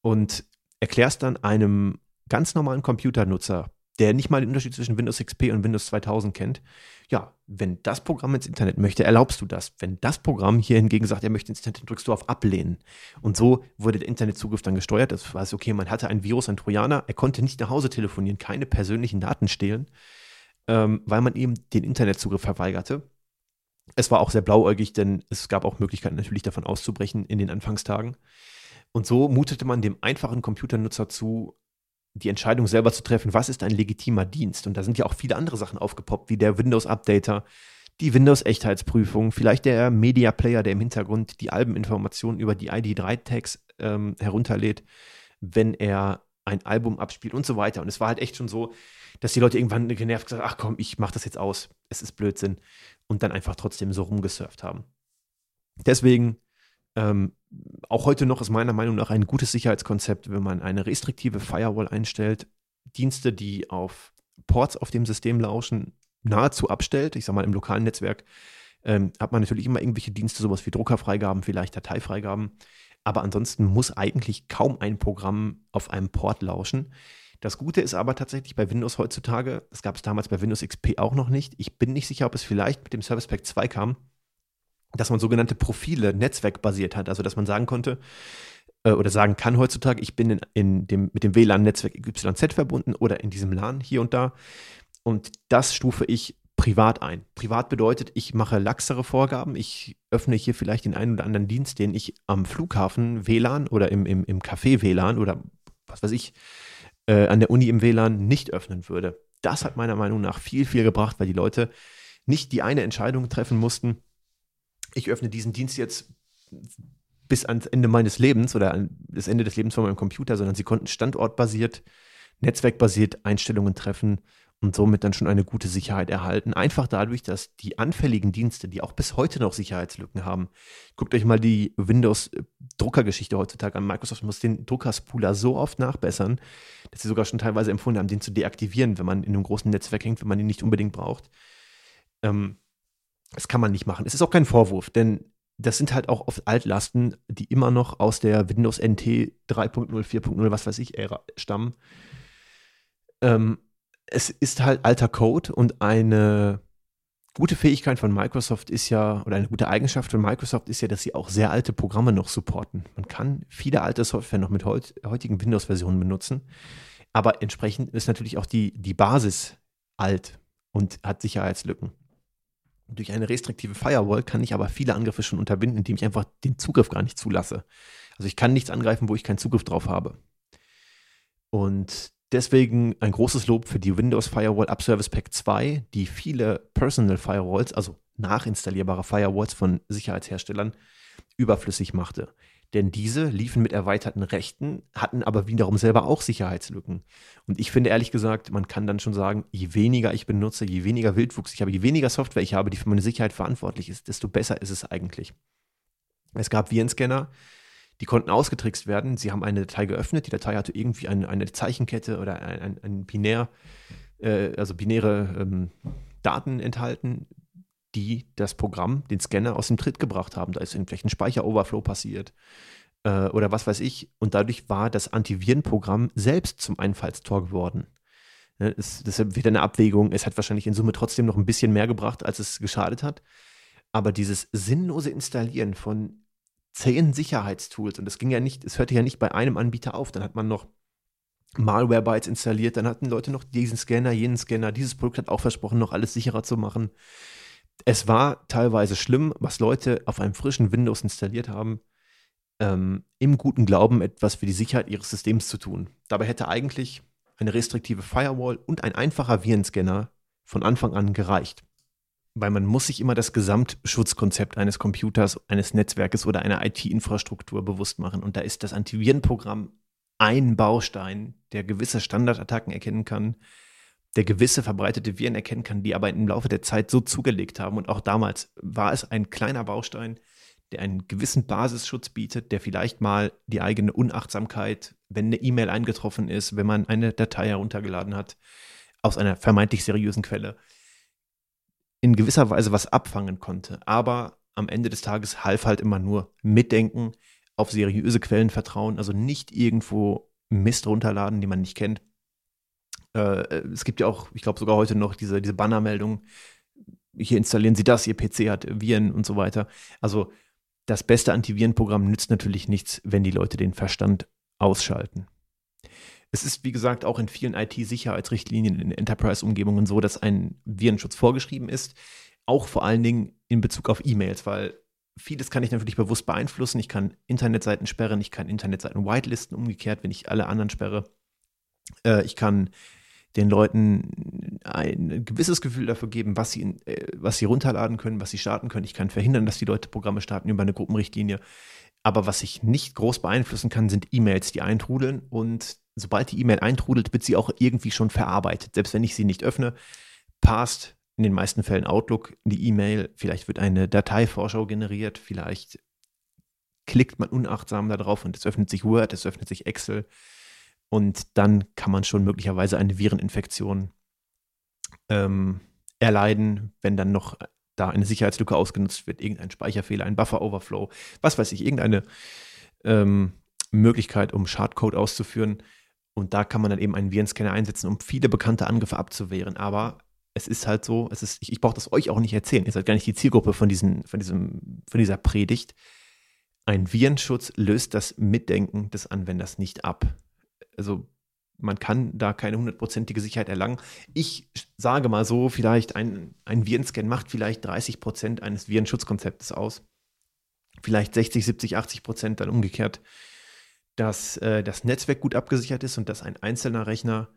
und erklärst dann einem ganz normalen Computernutzer, der nicht mal den Unterschied zwischen Windows XP und Windows 2000 kennt, ja, wenn das Programm ins Internet möchte, erlaubst du das. Wenn das Programm hier hingegen sagt, er möchte ins Internet, drückst du auf Ablehnen. Und so wurde der Internetzugriff dann gesteuert. Das war es okay, man hatte ein Virus, ein Trojaner, er konnte nicht nach Hause telefonieren, keine persönlichen Daten stehlen, ähm, weil man ihm den Internetzugriff verweigerte. Es war auch sehr blauäugig, denn es gab auch Möglichkeiten natürlich davon auszubrechen in den Anfangstagen. Und so mutete man dem einfachen Computernutzer zu, die Entscheidung selber zu treffen, was ist ein legitimer Dienst. Und da sind ja auch viele andere Sachen aufgepoppt, wie der Windows-Updater, die Windows-Echtheitsprüfung, vielleicht der Media Player, der im Hintergrund die Albeninformationen über die ID3-Tags ähm, herunterlädt, wenn er ein Album abspielt und so weiter. Und es war halt echt schon so, dass die Leute irgendwann genervt gesagt haben, ach komm, ich mach das jetzt aus. Es ist Blödsinn und dann einfach trotzdem so rumgesurft haben. Deswegen Ähm, auch heute noch ist meiner Meinung nach ein gutes Sicherheitskonzept, wenn man eine restriktive Firewall einstellt, Dienste, die auf Ports auf dem System lauschen, nahezu abstellt. Ich sage mal, im lokalen Netzwerk ähm, hat man natürlich immer irgendwelche Dienste, sowas wie Druckerfreigaben, vielleicht Dateifreigaben. Aber ansonsten muss eigentlich kaum ein Programm auf einem Port lauschen. Das Gute ist aber tatsächlich bei Windows heutzutage, das gab es damals bei Windows XP auch noch nicht. Ich bin nicht sicher, ob es vielleicht mit dem Service Pack 2 kam, dass man sogenannte Profile netzwerkbasiert hat. Also, dass man sagen konnte, äh, oder sagen kann heutzutage, ich bin in, in dem, mit dem WLAN-Netzwerk YZ verbunden oder in diesem LAN hier und da. Und das stufe ich privat ein. Privat bedeutet, ich mache laxere Vorgaben. Ich öffne hier vielleicht den einen oder anderen Dienst, den ich am Flughafen WLAN oder im, im, im Café WLAN oder was weiß ich, äh, an der Uni im WLAN nicht öffnen würde. Das hat meiner Meinung nach viel, viel gebracht, weil die Leute nicht die eine Entscheidung treffen mussten, ich öffne diesen Dienst jetzt bis ans Ende meines Lebens oder an das Ende des Lebens von meinem Computer, sondern sie konnten standortbasiert, netzwerkbasiert Einstellungen treffen und somit dann schon eine gute Sicherheit erhalten. Einfach dadurch, dass die anfälligen Dienste, die auch bis heute noch Sicherheitslücken haben, guckt euch mal die Windows-Druckergeschichte heutzutage an. Microsoft muss den Druckerspooler so oft nachbessern, dass sie sogar schon teilweise empfohlen haben, den zu deaktivieren, wenn man in einem großen Netzwerk hängt, wenn man ihn nicht unbedingt braucht. Ähm, das kann man nicht machen. Es ist auch kein Vorwurf, denn das sind halt auch oft Altlasten, die immer noch aus der Windows NT 3.0, 4.0, was weiß ich, Ära stammen. Ähm, es ist halt alter Code und eine gute Fähigkeit von Microsoft ist ja, oder eine gute Eigenschaft von Microsoft ist ja, dass sie auch sehr alte Programme noch supporten. Man kann viele alte Software noch mit heut, heutigen Windows-Versionen benutzen, aber entsprechend ist natürlich auch die, die Basis alt und hat Sicherheitslücken. Durch eine restriktive Firewall kann ich aber viele Angriffe schon unterbinden, indem ich einfach den Zugriff gar nicht zulasse. Also ich kann nichts angreifen, wo ich keinen Zugriff drauf habe. Und Deswegen ein großes Lob für die Windows Firewall Up Service Pack 2, die viele Personal Firewalls, also nachinstallierbare Firewalls von Sicherheitsherstellern, überflüssig machte. Denn diese liefen mit erweiterten Rechten, hatten aber wiederum selber auch Sicherheitslücken. Und ich finde ehrlich gesagt, man kann dann schon sagen, je weniger ich benutze, je weniger Wildwuchs ich habe, je weniger Software ich habe, die für meine Sicherheit verantwortlich ist, desto besser ist es eigentlich. Es gab Virenscanner, die konnten ausgetrickst werden. Sie haben eine Datei geöffnet. Die Datei hatte irgendwie eine, eine Zeichenkette oder ein, ein, ein binär, äh, also binäre ähm, Daten enthalten, die das Programm, den Scanner aus dem Tritt gebracht haben. Da ist vielleicht ein Speicheroverflow passiert äh, oder was weiß ich. Und dadurch war das Antivirenprogramm selbst zum Einfallstor geworden. Ne, es, deshalb wieder eine Abwägung. Es hat wahrscheinlich in Summe trotzdem noch ein bisschen mehr gebracht, als es geschadet hat. Aber dieses sinnlose Installieren von zehn Sicherheitstools und das ging ja nicht, es hörte ja nicht bei einem Anbieter auf. Dann hat man noch Malware-Bytes installiert, dann hatten Leute noch diesen Scanner, jenen Scanner. Dieses Produkt hat auch versprochen, noch alles sicherer zu machen. Es war teilweise schlimm, was Leute auf einem frischen Windows installiert haben, ähm, im guten Glauben etwas für die Sicherheit ihres Systems zu tun. Dabei hätte eigentlich eine restriktive Firewall und ein einfacher Virenscanner von Anfang an gereicht weil man muss sich immer das Gesamtschutzkonzept eines Computers, eines Netzwerkes oder einer IT-Infrastruktur bewusst machen. Und da ist das Antivirenprogramm ein Baustein, der gewisse Standardattacken erkennen kann, der gewisse verbreitete Viren erkennen kann, die aber im Laufe der Zeit so zugelegt haben. Und auch damals war es ein kleiner Baustein, der einen gewissen Basisschutz bietet, der vielleicht mal die eigene Unachtsamkeit, wenn eine E-Mail eingetroffen ist, wenn man eine Datei heruntergeladen hat, aus einer vermeintlich seriösen Quelle, in gewisser Weise was abfangen konnte. Aber am Ende des Tages half halt immer nur mitdenken, auf seriöse Quellen vertrauen, also nicht irgendwo Mist runterladen, die man nicht kennt. Äh, es gibt ja auch, ich glaube sogar heute noch diese, diese Bannermeldung, hier installieren Sie das, Ihr PC hat Viren und so weiter. Also das beste Antivirenprogramm nützt natürlich nichts, wenn die Leute den Verstand ausschalten. Es ist, wie gesagt, auch in vielen IT-Sicherheitsrichtlinien in Enterprise-Umgebungen so, dass ein Virenschutz vorgeschrieben ist. Auch vor allen Dingen in Bezug auf E-Mails, weil vieles kann ich natürlich bewusst beeinflussen. Ich kann Internetseiten sperren, ich kann Internetseiten whitelisten, umgekehrt, wenn ich alle anderen sperre. Äh, ich kann den Leuten ein gewisses Gefühl dafür geben, was sie, äh, was sie runterladen können, was sie starten können. Ich kann verhindern, dass die Leute Programme starten über eine Gruppenrichtlinie. Aber was ich nicht groß beeinflussen kann, sind E-Mails, die eintrudeln und sobald die E-Mail eintrudelt, wird sie auch irgendwie schon verarbeitet. Selbst wenn ich sie nicht öffne, passt in den meisten Fällen Outlook in die E-Mail. Vielleicht wird eine Dateivorschau generiert, vielleicht klickt man unachtsam da drauf und es öffnet sich Word, es öffnet sich Excel und dann kann man schon möglicherweise eine Vireninfektion ähm, erleiden, wenn dann noch da eine Sicherheitslücke ausgenutzt wird, irgendein Speicherfehler, ein Buffer-Overflow, was weiß ich, irgendeine ähm, Möglichkeit, um Schadcode auszuführen. Und da kann man dann eben einen Virenscanner einsetzen, um viele bekannte Angriffe abzuwehren. Aber es ist halt so, es ist, ich, ich brauche das euch auch nicht erzählen. Ihr seid gar nicht die Zielgruppe von, diesen, von, diesem, von dieser Predigt. Ein Virenschutz löst das Mitdenken des Anwenders nicht ab. Also man kann da keine hundertprozentige Sicherheit erlangen. Ich sage mal so, vielleicht ein, ein Virenscan macht vielleicht 30 Prozent eines Virenschutzkonzeptes aus. Vielleicht 60, 70, 80 Prozent dann umgekehrt, dass äh, das Netzwerk gut abgesichert ist und dass ein einzelner Rechner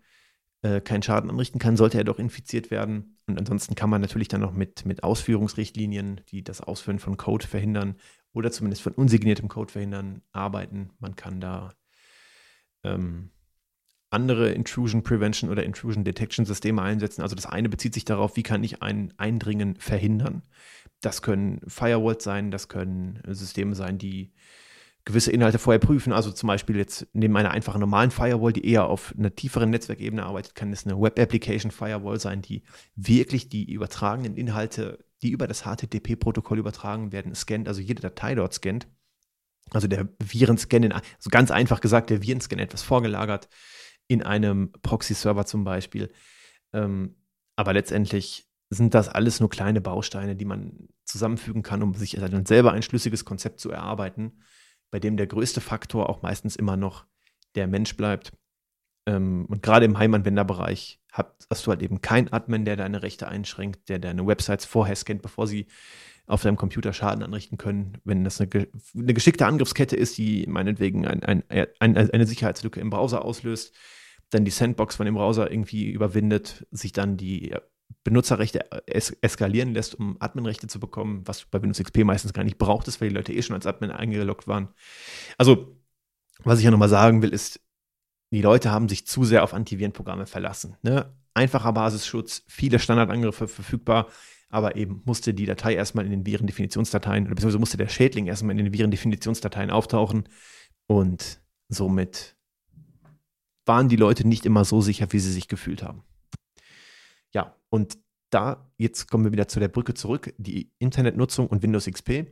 äh, keinen Schaden anrichten kann, sollte er doch infiziert werden. Und ansonsten kann man natürlich dann noch mit, mit Ausführungsrichtlinien, die das Ausführen von Code verhindern oder zumindest von unsigniertem Code verhindern, arbeiten. Man kann da ähm, andere Intrusion Prevention oder Intrusion Detection Systeme einsetzen. Also das eine bezieht sich darauf, wie kann ich ein Eindringen verhindern. Das können Firewalls sein, das können Systeme sein, die gewisse Inhalte vorher prüfen. Also zum Beispiel jetzt neben einer einfachen normalen Firewall, die eher auf einer tieferen Netzwerkebene arbeitet, kann es eine Web Application Firewall sein, die wirklich die übertragenen Inhalte, die über das HTTP-Protokoll übertragen werden, scannt, also jede Datei dort scannt. Also der Virenscan, also ganz einfach gesagt, der Virenscan etwas vorgelagert in einem Proxy-Server zum Beispiel. Ähm, aber letztendlich sind das alles nur kleine Bausteine, die man zusammenfügen kann, um sich dann selber ein schlüssiges Konzept zu erarbeiten, bei dem der größte Faktor auch meistens immer noch der Mensch bleibt. Ähm, und gerade im Heimanwenderbereich hast du halt eben keinen Admin, der deine Rechte einschränkt, der deine Websites vorher scannt, bevor sie auf deinem Computer Schaden anrichten können. Wenn das eine, eine geschickte Angriffskette ist, die meinetwegen ein, ein, ein, eine Sicherheitslücke im Browser auslöst, dann die Sandbox von dem Browser irgendwie überwindet, sich dann die Benutzerrechte es eskalieren lässt, um Adminrechte zu bekommen, was bei Windows XP meistens gar nicht braucht ist, weil die Leute eh schon als Admin eingeloggt waren. Also, was ich ja nochmal sagen will, ist, die Leute haben sich zu sehr auf Antivirenprogramme verlassen. Ne? Einfacher Basisschutz, viele Standardangriffe verfügbar, aber eben musste die Datei erstmal in den Virendefinitionsdateien, oder beziehungsweise musste der Schädling erstmal in den Virendefinitionsdateien auftauchen und somit waren die Leute nicht immer so sicher, wie sie sich gefühlt haben. Ja, und da, jetzt kommen wir wieder zu der Brücke zurück, die Internetnutzung und Windows XP.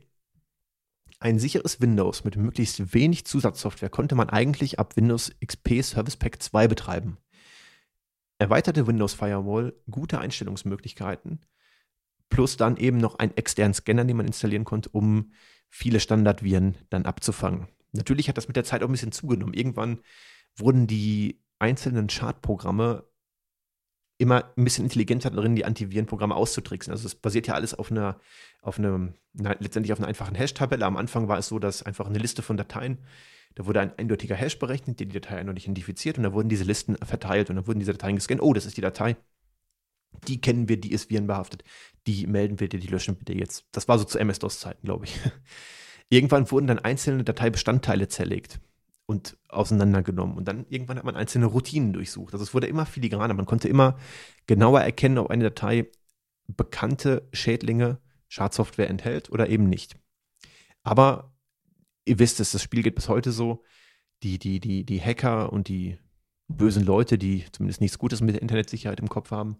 Ein sicheres Windows mit möglichst wenig Zusatzsoftware konnte man eigentlich ab Windows XP Service Pack 2 betreiben. Erweiterte Windows Firewall, gute Einstellungsmöglichkeiten, plus dann eben noch einen externen Scanner, den man installieren konnte, um viele Standardviren dann abzufangen. Natürlich hat das mit der Zeit auch ein bisschen zugenommen. Irgendwann wurden die einzelnen Chartprogramme immer ein bisschen intelligenter darin, die Antivirenprogramme auszutricksen. Also es basiert ja alles auf einer, auf einem, letztendlich auf einer einfachen Hash-Tabelle. Am Anfang war es so, dass einfach eine Liste von Dateien, da wurde ein eindeutiger Hash berechnet, der die Datei eindeutig identifiziert und da wurden diese Listen verteilt und dann wurden diese Dateien gescannt. Oh, das ist die Datei. Die kennen wir, die ist virenbehaftet. Die melden wir dir, die löschen bitte jetzt. Das war so zu MS-DOS-Zeiten, glaube ich. Irgendwann wurden dann einzelne Dateibestandteile zerlegt und auseinandergenommen. Und dann irgendwann hat man einzelne Routinen durchsucht. Also es wurde immer filigraner. Man konnte immer genauer erkennen, ob eine Datei bekannte Schädlinge, Schadsoftware enthält oder eben nicht. Aber ihr wisst es, das Spiel geht bis heute so. Die, die, die, die Hacker und die bösen Leute, die zumindest nichts Gutes mit der Internetsicherheit im Kopf haben,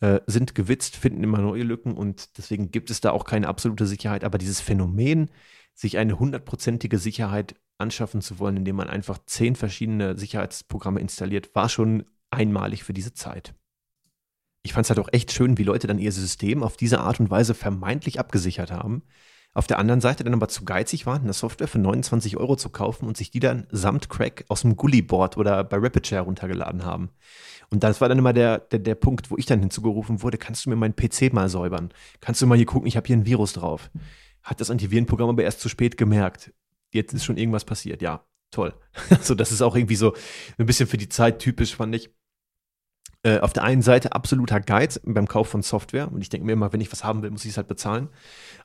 äh, sind gewitzt, finden immer neue Lücken und deswegen gibt es da auch keine absolute Sicherheit. Aber dieses Phänomen, sich eine hundertprozentige Sicherheit anschaffen zu wollen, indem man einfach zehn verschiedene Sicherheitsprogramme installiert, war schon einmalig für diese Zeit. Ich fand es halt auch echt schön, wie Leute dann ihr System auf diese Art und Weise vermeintlich abgesichert haben. Auf der anderen Seite dann aber zu geizig waren, eine Software für 29 Euro zu kaufen und sich die dann samt Crack aus dem Gully-Board oder bei RapidShare runtergeladen haben. Und das war dann immer der, der, der Punkt, wo ich dann hinzugerufen wurde, kannst du mir meinen PC mal säubern? Kannst du mal hier gucken, ich habe hier ein Virus drauf. Hat das Antivirenprogramm aber erst zu spät gemerkt jetzt ist schon irgendwas passiert. Ja, toll. Also das ist auch irgendwie so ein bisschen für die Zeit typisch, fand ich. Äh, auf der einen Seite absoluter Geiz beim Kauf von Software. Und ich denke mir immer, wenn ich was haben will, muss ich es halt bezahlen.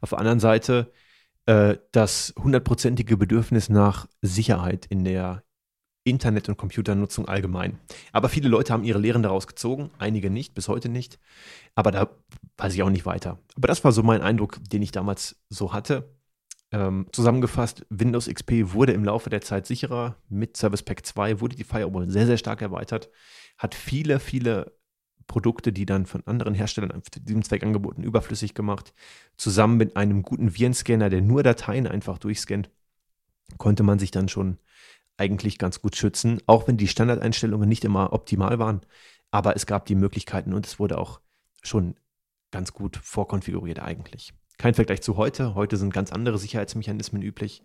Auf der anderen Seite äh, das hundertprozentige Bedürfnis nach Sicherheit in der Internet- und Computernutzung allgemein. Aber viele Leute haben ihre Lehren daraus gezogen, einige nicht, bis heute nicht. Aber da weiß ich auch nicht weiter. Aber das war so mein Eindruck, den ich damals so hatte. Ähm, zusammengefasst, Windows XP wurde im Laufe der Zeit sicherer. Mit Service Pack 2 wurde die Firewall sehr, sehr stark erweitert. Hat viele, viele Produkte, die dann von anderen Herstellern für diesen Zweck angeboten, überflüssig gemacht. Zusammen mit einem guten Virenscanner, der nur Dateien einfach durchscannt, konnte man sich dann schon eigentlich ganz gut schützen, auch wenn die Standardeinstellungen nicht immer optimal waren. Aber es gab die Möglichkeiten und es wurde auch schon ganz gut vorkonfiguriert eigentlich. Kein Vergleich zu heute. Heute sind ganz andere Sicherheitsmechanismen üblich.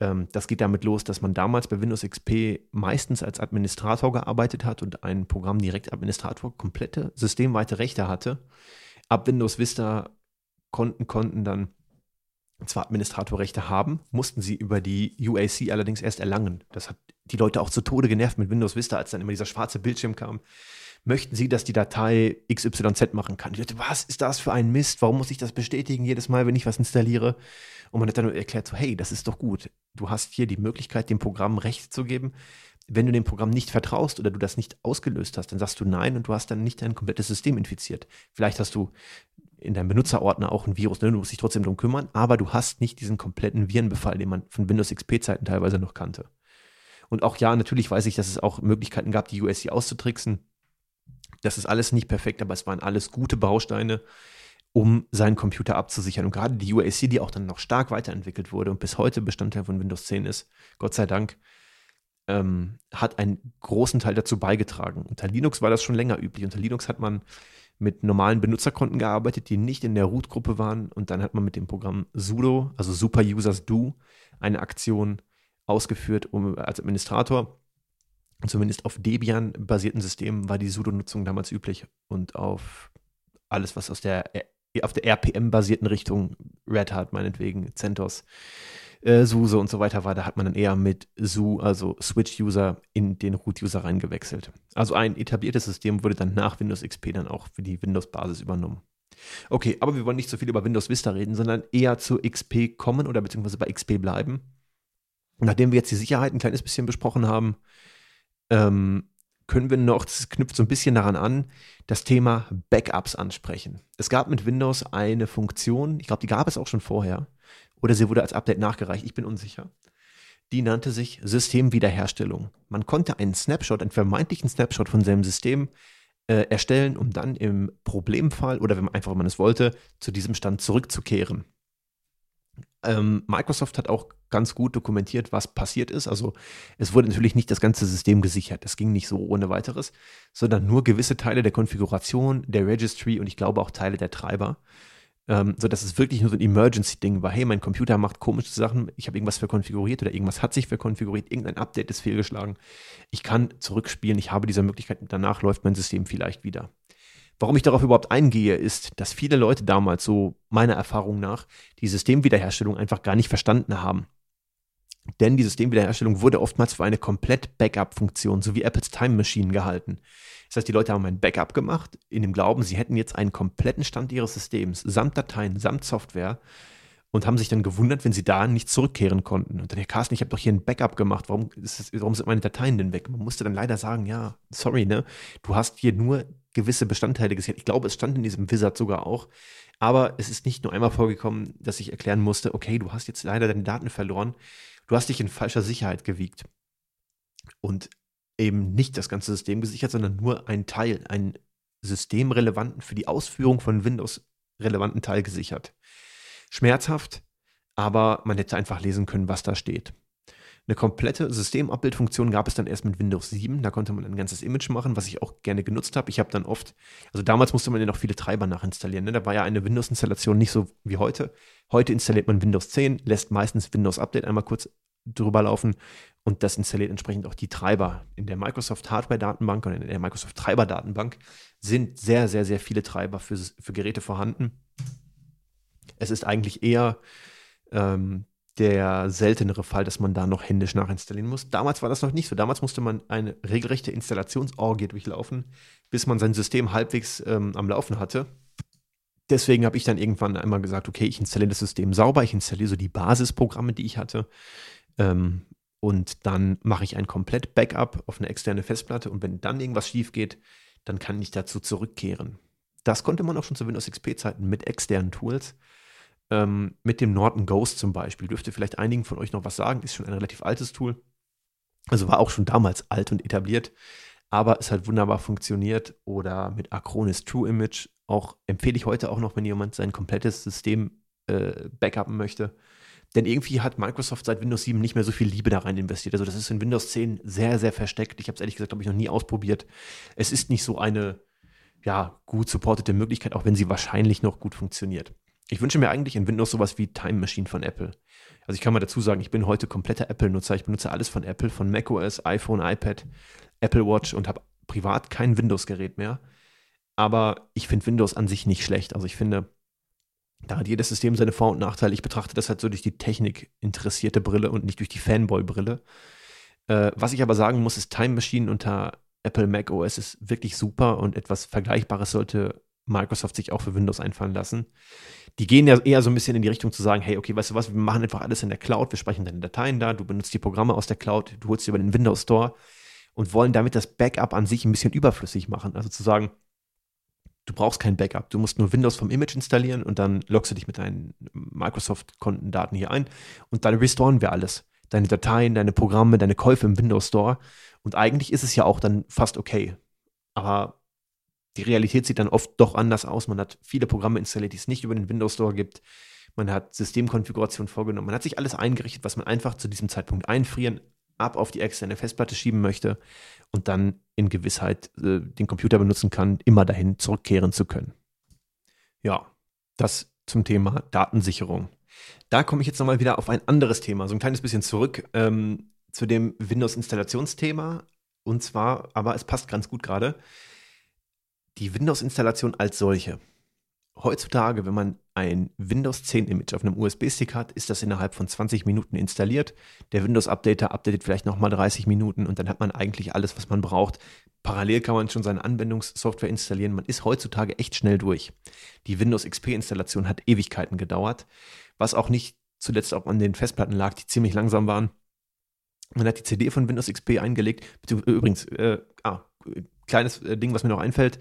Ähm, das geht damit los, dass man damals bei Windows XP meistens als Administrator gearbeitet hat und ein Programm direkt Administrator komplette systemweite Rechte hatte. Ab Windows Vista konnten, konnten dann zwar Administratorrechte haben, mussten sie über die UAC allerdings erst erlangen. Das hat die Leute auch zu Tode genervt mit Windows Vista, als dann immer dieser schwarze Bildschirm kam. Möchten Sie, dass die Datei XYZ machen kann? Die Leute, was ist das für ein Mist? Warum muss ich das bestätigen jedes Mal, wenn ich was installiere? Und man hat dann erklärt, so, hey, das ist doch gut. Du hast hier die Möglichkeit, dem Programm Recht zu geben. Wenn du dem Programm nicht vertraust oder du das nicht ausgelöst hast, dann sagst du nein und du hast dann nicht dein komplettes System infiziert. Vielleicht hast du in deinem Benutzerordner auch ein Virus, ne? du musst dich trotzdem darum kümmern, aber du hast nicht diesen kompletten Virenbefall, den man von Windows XP-Zeiten teilweise noch kannte. Und auch ja, natürlich weiß ich, dass es auch Möglichkeiten gab, die USC auszutricksen. Das ist alles nicht perfekt, aber es waren alles gute Bausteine, um seinen Computer abzusichern. Und gerade die UAC, die auch dann noch stark weiterentwickelt wurde und bis heute Bestandteil von Windows 10 ist, Gott sei Dank, ähm, hat einen großen Teil dazu beigetragen. Unter Linux war das schon länger üblich. Unter Linux hat man mit normalen Benutzerkonten gearbeitet, die nicht in der Root-Gruppe waren. Und dann hat man mit dem Programm sudo, also Super Users Do, eine Aktion ausgeführt, um als Administrator, zumindest auf Debian-basierten Systemen, war die sudo-Nutzung damals üblich. Und auf alles, was aus der auf der RPM-basierten Richtung, Red Hat meinetwegen, CentOS, äh, SUSE und so weiter war, da hat man dann eher mit SU, also Switch-User, in den Root-User reingewechselt. Also ein etabliertes System wurde dann nach Windows XP dann auch für die Windows-Basis übernommen. Okay, aber wir wollen nicht so viel über Windows Vista reden, sondern eher zu XP kommen oder beziehungsweise bei XP bleiben. Nachdem wir jetzt die Sicherheit ein kleines bisschen besprochen haben, ähm, können wir noch, das knüpft so ein bisschen daran an, das Thema Backups ansprechen. Es gab mit Windows eine Funktion, ich glaube, die gab es auch schon vorher, oder sie wurde als Update nachgereicht, ich bin unsicher. Die nannte sich Systemwiederherstellung. Man konnte einen Snapshot, einen vermeintlichen Snapshot von seinem System äh, erstellen, um dann im Problemfall oder wenn man einfach, man es wollte, zu diesem Stand zurückzukehren. Ähm, Microsoft hat auch ganz gut dokumentiert, was passiert ist. Also es wurde natürlich nicht das ganze System gesichert. Das ging nicht so ohne weiteres, sondern nur gewisse Teile der Konfiguration, der Registry und ich glaube auch Teile der Treiber. Ähm, so dass es wirklich nur so ein Emergency-Ding war. Hey, mein Computer macht komische Sachen, ich habe irgendwas verkonfiguriert oder irgendwas hat sich verkonfiguriert, irgendein Update ist fehlgeschlagen. Ich kann zurückspielen, ich habe diese Möglichkeit, danach läuft mein System vielleicht wieder. Warum ich darauf überhaupt eingehe, ist, dass viele Leute damals, so meiner Erfahrung nach, die Systemwiederherstellung einfach gar nicht verstanden haben. Denn die Systemwiederherstellung wurde oftmals für eine komplett Backup-Funktion, so wie Apples Time Machine gehalten. Das heißt, die Leute haben ein Backup gemacht, in dem Glauben, sie hätten jetzt einen kompletten Stand ihres Systems, samt Dateien, samt Software, und haben sich dann gewundert, wenn sie da nicht zurückkehren konnten. Und dann, Herr Carsten, ich habe doch hier ein Backup gemacht, warum, das, warum sind meine Dateien denn weg? Man musste dann leider sagen, ja, sorry, ne, du hast hier nur gewisse Bestandteile gesehen. Ich glaube, es stand in diesem Wizard sogar auch. Aber es ist nicht nur einmal vorgekommen, dass ich erklären musste, okay, du hast jetzt leider deine Daten verloren. Du hast dich in falscher Sicherheit gewiegt. Und eben nicht das ganze System gesichert, sondern nur ein Teil, einen systemrelevanten, für die Ausführung von Windows relevanten Teil gesichert. Schmerzhaft, aber man hätte einfach lesen können, was da steht. Eine komplette Systemabbildfunktion gab es dann erst mit Windows 7. Da konnte man ein ganzes Image machen, was ich auch gerne genutzt habe. Ich habe dann oft, also damals musste man ja noch viele Treiber nachinstallieren. Ne? Da war ja eine Windows-Installation nicht so wie heute. Heute installiert man Windows 10, lässt meistens Windows Update einmal kurz drüber laufen und das installiert entsprechend auch die Treiber. In der Microsoft Hardware-Datenbank und in der Microsoft Treiber-Datenbank sind sehr, sehr, sehr viele Treiber für, für Geräte vorhanden. Es ist eigentlich eher ähm, der seltenere Fall, dass man da noch händisch nachinstallieren muss. Damals war das noch nicht so. Damals musste man eine regelrechte Installationsorgie durchlaufen, bis man sein System halbwegs ähm, am Laufen hatte. Deswegen habe ich dann irgendwann einmal gesagt, okay, ich installiere das System sauber, ich installiere so die Basisprogramme, die ich hatte. Ähm, und dann mache ich ein komplett Backup auf eine externe Festplatte und wenn dann irgendwas schief geht, dann kann ich dazu zurückkehren. Das konnte man auch schon zu Windows XP-Zeiten mit externen Tools. Ähm, mit dem Norton Ghost zum Beispiel. Dürfte vielleicht einigen von euch noch was sagen, ist schon ein relativ altes Tool. Also war auch schon damals alt und etabliert, aber es hat wunderbar funktioniert. Oder mit Acronis True Image, auch empfehle ich heute auch noch, wenn jemand sein komplettes System äh, backuppen möchte. Denn irgendwie hat Microsoft seit Windows 7 nicht mehr so viel Liebe da rein investiert. Also das ist in Windows 10 sehr, sehr versteckt. Ich habe es ehrlich gesagt, glaube ich, noch nie ausprobiert. Es ist nicht so eine, ja, gut supportete Möglichkeit, auch wenn sie wahrscheinlich noch gut funktioniert. Ich wünsche mir eigentlich in Windows sowas wie Time Machine von Apple. Also ich kann mal dazu sagen, ich bin heute kompletter Apple-Nutzer. Ich benutze alles von Apple, von macOS, iPhone, iPad, Apple Watch und habe privat kein Windows-Gerät mehr. Aber ich finde Windows an sich nicht schlecht. Also ich finde, da hat jedes System seine Vor- und Nachteile. Ich betrachte das halt so durch die Technik interessierte Brille und nicht durch die Fanboy-Brille. Äh, was ich aber sagen muss, ist Time Machine unter Apple Mac OS ist wirklich super und etwas Vergleichbares sollte Microsoft sich auch für Windows einfallen lassen. Die gehen ja eher so ein bisschen in die Richtung zu sagen, hey, okay, weißt du was, wir machen einfach alles in der Cloud, wir speichern deine Dateien da, du benutzt die Programme aus der Cloud, du holst sie über den Windows Store und wollen damit das Backup an sich ein bisschen überflüssig machen. Also zu sagen, du brauchst kein Backup. Du musst nur Windows vom Image installieren und dann loggst du dich mit deinen Microsoft-Kontendaten hier ein und dann restoren wir alles. Deine Dateien, deine Programme, deine Käufe im Windows Store. Und eigentlich ist es ja auch dann fast okay. Aber die Realität sieht dann oft doch anders aus. Man hat viele Programme installiert, die es nicht über den Windows Store gibt. Man hat Systemkonfiguration vorgenommen. Man hat sich alles eingerichtet, was man einfach zu diesem Zeitpunkt einfrieren, ab auf die externe Festplatte schieben möchte und dann in Gewissheit äh, den Computer benutzen kann, immer dahin zurückkehren zu können. Ja, das zum Thema Datensicherung. Da komme ich jetzt nochmal wieder auf ein anderes Thema, so ein kleines bisschen zurück ähm, zu dem Windows-Installationsthema. Und zwar, aber es passt ganz gut gerade, die Windows-Installation als solche heutzutage, wenn man ein Windows 10 Image auf einem USB-Stick hat, ist das innerhalb von 20 Minuten installiert. Der Windows-Updater updatet vielleicht nochmal 30 Minuten und dann hat man eigentlich alles, was man braucht. Parallel kann man schon seine Anwendungssoftware installieren. Man ist heutzutage echt schnell durch. Die Windows XP-Installation hat Ewigkeiten gedauert, was auch nicht zuletzt auch an den Festplatten lag, die ziemlich langsam waren. Man hat die CD von Windows XP eingelegt. Übrigens, äh, ah, kleines äh, Ding, was mir noch einfällt.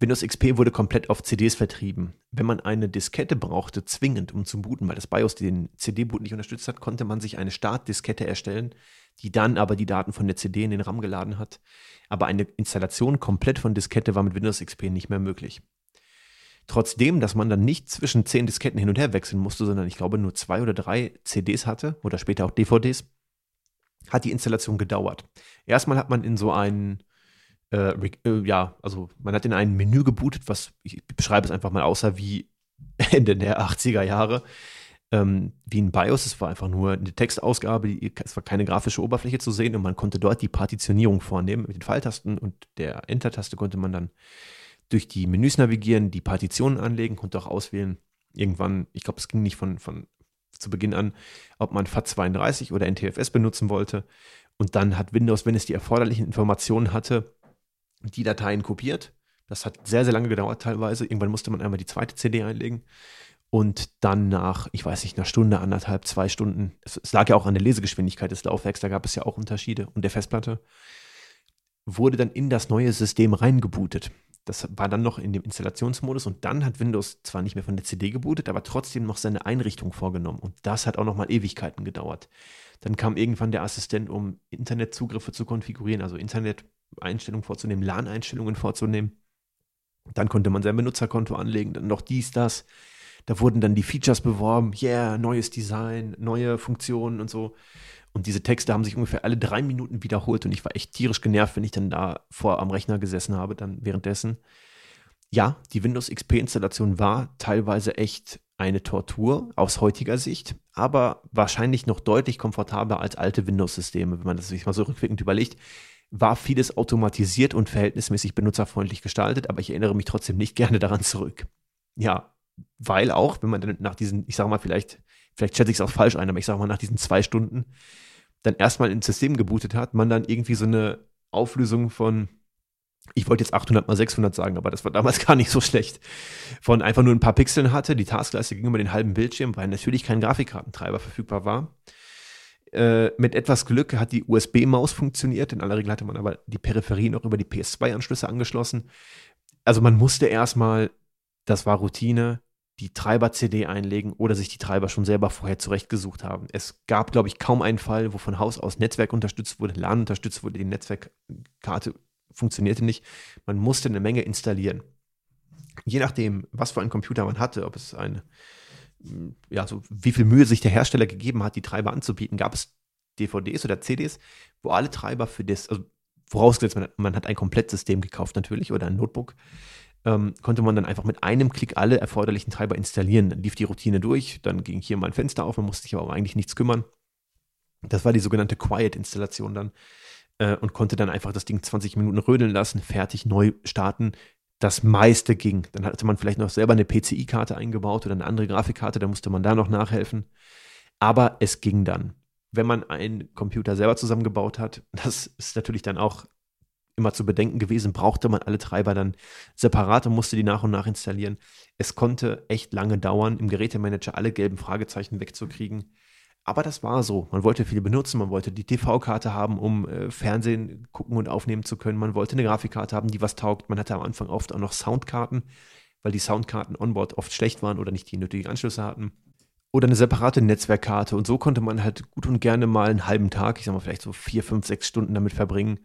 Windows XP wurde komplett auf CDs vertrieben. Wenn man eine Diskette brauchte, zwingend, um zu booten, weil das BIOS den CD-Boot nicht unterstützt hat, konnte man sich eine Startdiskette erstellen, die dann aber die Daten von der CD in den RAM geladen hat. Aber eine Installation komplett von Diskette war mit Windows XP nicht mehr möglich. Trotzdem, dass man dann nicht zwischen zehn Disketten hin und her wechseln musste, sondern ich glaube nur zwei oder drei CDs hatte oder später auch DVDs, hat die Installation gedauert. Erstmal hat man in so einen äh, äh, ja, also man hat in ein Menü gebootet, was ich beschreibe es einfach mal außer wie Ende der 80er Jahre. Ähm, wie ein BIOS, es war einfach nur eine Textausgabe, die, es war keine grafische Oberfläche zu sehen und man konnte dort die Partitionierung vornehmen. Mit den Pfeiltasten und der Enter-Taste konnte man dann durch die Menüs navigieren, die Partitionen anlegen, konnte auch auswählen. Irgendwann, ich glaube, es ging nicht von, von zu Beginn an, ob man FAT32 oder NTFS benutzen wollte. Und dann hat Windows, wenn es die erforderlichen Informationen hatte, die Dateien kopiert. Das hat sehr, sehr lange gedauert teilweise. Irgendwann musste man einmal die zweite CD einlegen. Und dann nach, ich weiß nicht, einer Stunde, anderthalb, zwei Stunden, es, es, lag ja auch an der Lesegeschwindigkeit des Laufwerks, da gab es ja auch Unterschiede und der Festplatte, wurde dann in das neue System reingebootet. Das war dann noch in dem Installationsmodus und dann hat Windows zwar nicht mehr von der CD gebootet, aber trotzdem noch seine Einrichtung vorgenommen. Und das hat auch nochmal Ewigkeiten gedauert. Dann kam irgendwann der Assistent, um Internetzugriffe zu konfigurieren, also Internet Einstellungen vorzunehmen, LAN-Einstellungen vorzunehmen. Dann konnte man sein Benutzerkonto anlegen, dann noch dies, das. Da wurden dann die Features beworben, yeah, neues Design, neue Funktionen und so. Und diese Texte haben sich ungefähr alle drei Minuten wiederholt und ich war echt tierisch genervt, wenn ich dann da vor am Rechner gesessen habe, dann währenddessen. Ja, die Windows XP-Installation war teilweise echt eine Tortur aus heutiger Sicht, aber wahrscheinlich noch deutlich komfortabler als alte Windows-Systeme, wenn man das sich mal so rückwirkend überlegt war vieles automatisiert und verhältnismäßig benutzerfreundlich gestaltet, aber ich erinnere mich trotzdem nicht gerne daran zurück. Ja, weil auch, wenn man dann nach diesen, ich sage mal, vielleicht, vielleicht schätze ich es auch falsch ein, aber ich sage mal, nach diesen zwei Stunden dann erstmal ins System gebootet hat, man dann irgendwie so eine Auflösung von, ich wollte jetzt 800 mal 600 sagen, aber das war damals gar nicht so schlecht, von einfach nur ein paar Pixeln hatte. Die Taskleiste ging über den halben Bildschirm, weil natürlich kein Grafikkartentreiber verfügbar war. Äh, mit etwas Glück hat die USB-Maus funktioniert. In aller Regel hatte man aber die Peripherie noch über die PS2-Anschlüsse angeschlossen. Also man musste erstmal, das war Routine, die Treiber-CD einlegen oder sich die Treiber schon selber vorher zurechtgesucht haben. Es gab, glaube ich, kaum einen Fall, wo von Haus aus Netzwerk unterstützt wurde, LAN unterstützt wurde, die Netzwerkkarte funktionierte nicht. Man musste eine Menge installieren. Je nachdem, was für einen Computer man hatte, ob es eine, ja, so wie viel Mühe sich der Hersteller gegeben hat, die Treiber anzubieten, gab es DVDs oder CDs, wo alle Treiber für das, also vorausgesetzt, man hat, man hat ein Komplettsystem gekauft natürlich oder ein Notebook, ähm, konnte man dann einfach mit einem Klick alle erforderlichen Treiber installieren. Dann lief die Routine durch, dann ging hier mal ein Fenster auf, man musste sich aber auch eigentlich nichts kümmern. Das war die sogenannte Quiet-Installation dann äh, und konnte dann einfach das Ding 20 Minuten rödeln lassen, fertig, neu starten. Das meiste ging. Dann hatte man vielleicht noch selber eine PCI-Karte eingebaut oder eine andere Grafikkarte, da musste man da noch nachhelfen. Aber es ging dann. Wenn man einen Computer selber zusammengebaut hat, das ist natürlich dann auch immer zu bedenken gewesen, brauchte man alle Treiber dann separat und musste die nach und nach installieren. Es konnte echt lange dauern, im Gerätemanager alle gelben Fragezeichen wegzukriegen. Aber das war so. Man wollte viel benutzen, man wollte die TV-Karte haben, um äh, Fernsehen gucken und aufnehmen zu können. Man wollte eine Grafikkarte haben, die was taugt. Man hatte am Anfang oft auch noch Soundkarten, weil die Soundkarten onboard oft schlecht waren oder nicht die nötigen Anschlüsse hatten. Oder eine separate Netzwerkkarte. Und so konnte man halt gut und gerne mal einen halben Tag, ich sag mal vielleicht so vier, fünf, sechs Stunden damit verbringen,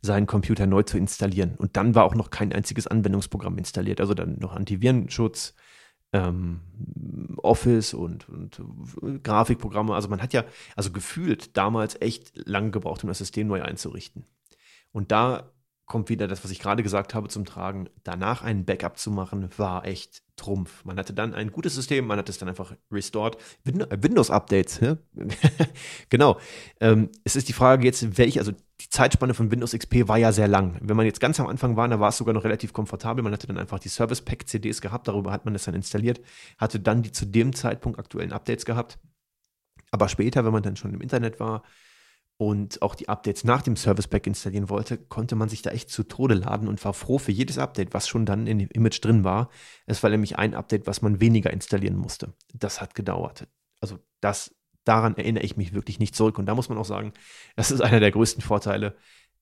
seinen Computer neu zu installieren. Und dann war auch noch kein einziges Anwendungsprogramm installiert. Also dann noch Antivirenschutz, ähm, Office und, und Grafikprogramme. Also man hat ja, also gefühlt damals echt lang gebraucht, um das System neu einzurichten. Und da kommt wieder das, was ich gerade gesagt habe, zum Tragen. Danach ein Backup zu machen, war echt Trumpf. Man hatte dann ein gutes System, man hat es dann einfach restored. Windows-Updates, genau. Ähm, es ist die Frage jetzt, welche, also die Zeitspanne von Windows XP war ja sehr lang. Wenn man jetzt ganz am Anfang war, da war es sogar noch relativ komfortabel. Man hatte dann einfach die Service Pack CDs gehabt, darüber hat man das dann installiert, hatte dann die zu dem Zeitpunkt aktuellen Updates gehabt. Aber später, wenn man dann schon im Internet war, und auch die Updates nach dem Service Pack installieren wollte, konnte man sich da echt zu Tode laden und war froh für jedes Update, was schon dann in dem Image drin war. Es war nämlich ein Update, was man weniger installieren musste. Das hat gedauert. Also das, daran erinnere ich mich wirklich nicht zurück. Und da muss man auch sagen, das ist einer der größten Vorteile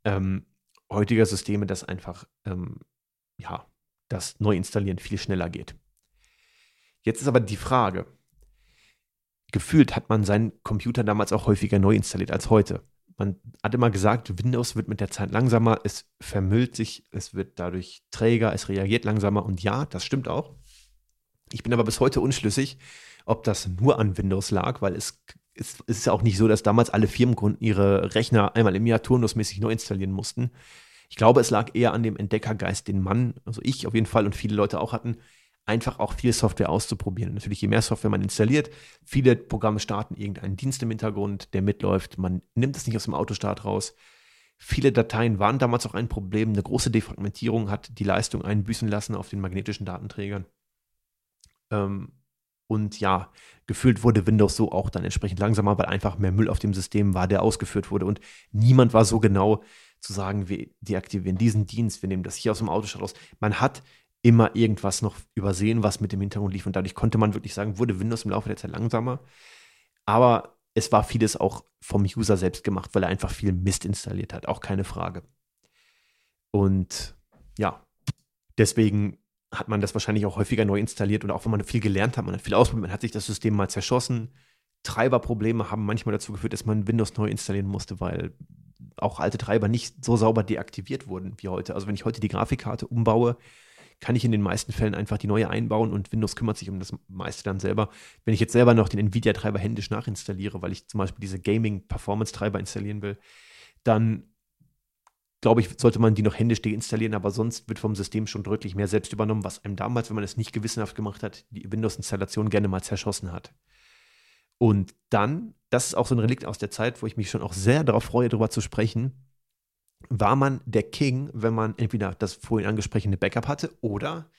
ähm, heutiger Systeme, dass einfach ähm, ja, das Neuinstallieren viel schneller geht. Jetzt ist aber die Frage, gefühlt hat man seinen Computer damals auch häufiger neu installiert als heute. Man hat immer gesagt, Windows wird mit der Zeit langsamer, es vermüllt sich, es wird dadurch träger, es reagiert langsamer und ja, das stimmt auch. Ich bin aber bis heute unschlüssig, ob das nur an Windows lag, weil es, es, ist ja auch nicht so, dass damals alle Firmenkunden ihre Rechner einmal im Jahr turnusmäßig neu installieren mussten. Ich glaube, es lag eher an dem Entdeckergeist, den man, also ich auf jeden Fall und viele Leute auch hatten, einfach auch viel Software auszuprobieren. Natürlich, je mehr Software man installiert, viele Programme starten irgendeinen Dienst im Hintergrund, der mitläuft. Man nimmt es nicht aus dem Autostart raus. Viele Dateien waren damals auch ein Problem. Eine große Defragmentierung hat die Leistung einbüßen lassen auf den magnetischen Datenträgern. Ähm, und ja, gefühlt wurde Windows so auch dann entsprechend langsamer, weil einfach mehr Müll auf dem System war, der ausgeführt wurde. Und niemand war so genau zu sagen, wir deaktivieren diesen Dienst, wir nehmen das hier aus dem Autostart raus. Man hat immer irgendwas noch übersehen, was mit dem Hintergrund lief. Und dadurch konnte man wirklich sagen, wurde Windows im Laufe der Zeit langsamer. Aber es war vieles auch vom User selbst gemacht, weil er einfach viel Mist installiert hat, auch keine Frage. Und ja, deswegen hat man das wahrscheinlich auch häufiger neu installiert und auch wenn man viel gelernt hat, man hat viel ausprobiert, man hat sich das System mal zerschossen. Treiberprobleme haben manchmal dazu geführt, dass man Windows neu installieren musste, weil auch alte Treiber nicht so sauber deaktiviert wurden wie heute. Also wenn ich heute die Grafikkarte umbaue, kann ich in den meisten Fällen einfach die neue einbauen und Windows kümmert sich um das meiste dann selber. Wenn ich jetzt selber noch den Nvidia-Treiber händisch nachinstalliere, weil ich zum Beispiel diese Gaming-Performance-Treiber installieren will, dann glaube ich, sollte man die noch händisch deinstallieren, aber sonst wird vom System schon deutlich mehr selbst übernommen, was einem damals, wenn man es nicht gewissenhaft gemacht hat, die Windows-Installation gerne mal zerschossen hat. Und dann, das ist auch so ein Relikt aus der Zeit, wo ich mich schon auch sehr darauf freue, darüber zu sprechen, war man der King, wenn man entweder das vorhin angesprochene Backup hatte oder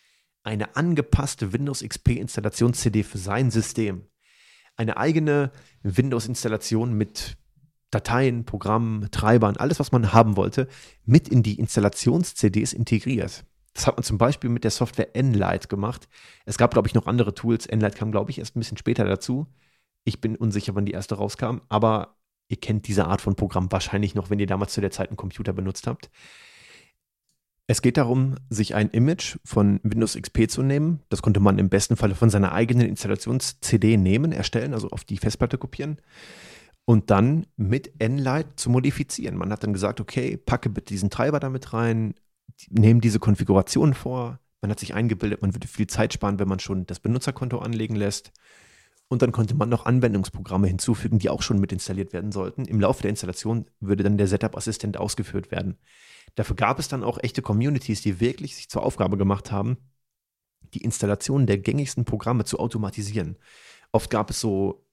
eine angepasste Windows XP Installations-CD für sein System. Eine eigene Windows-Installation mit Dateien, Programmen, Treibern, alles, was man haben wollte, mit in die Installations-CDs integriert. Das hat man zum Beispiel mit der Software Enlight gemacht. Es gab, glaube ich, noch andere Tools. Enlight kam, glaube ich, erst ein bisschen später dazu. Ich bin unsicher, wann die erste rauskam, aber Ihr kennt diese Art von Programm wahrscheinlich noch, wenn ihr damals zu der Zeit einen Computer benutzt habt. Es geht darum, sich ein Image von Windows XP zu nehmen. Das konnte man im besten Falle von seiner eigenen Installations-CD nehmen, erstellen, also auf die Festplatte kopieren und dann mit Nlight zu modifizieren. Man hat dann gesagt, okay, packe bitte diesen Treiber damit rein, nehme diese Konfiguration vor. Man hat sich eingebildet, man würde viel Zeit sparen, wenn man schon das Benutzerkonto anlegen lässt. Und dann konnte man noch Anwendungsprogramme hinzufügen, die auch schon mit installiert werden sollten. Im Laufe der Installation würde dann der Setup-Assistent ausgeführt werden. Dafür gab es dann auch echte Communities, die wirklich sich zur Aufgabe gemacht haben, die Installation der gängigsten Programme zu automatisieren. Oft gab es so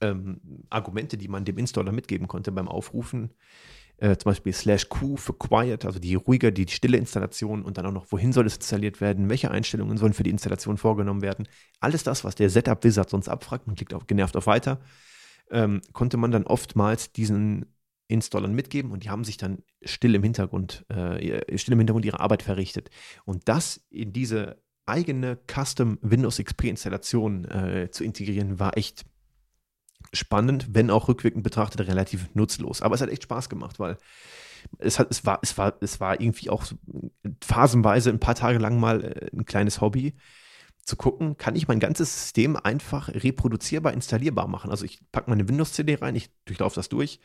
ähm, Argumente, die man dem Installer mitgeben konnte beim Aufrufen. Äh, zum Beispiel slash Q für Quiet, also die ruhige, die, die stille Installation und dann auch noch, wohin soll es installiert werden, welche Einstellungen sollen für die Installation vorgenommen werden. Alles das, was der Setup-Wizard sonst abfragt, man klickt auf, genervt auf Weiter, ähm, konnte man dann oftmals diesen Installern mitgeben und die haben sich dann still im Hintergrund, äh, still im Hintergrund ihre Arbeit verrichtet. Und das in diese eigene Custom Windows XP Installation äh, zu integrieren, war echt spannend, wenn auch rückwirkend betrachtet relativ nutzlos. Aber es hat echt Spaß gemacht, weil es, hat, es, war, es, war, es war irgendwie auch phasenweise ein paar Tage lang mal äh, ein kleines Hobby zu gucken, kann ich mein ganzes System einfach reproduzierbar installierbar machen. Also ich packe meine Windows-CD rein, ich durchlaufe das durch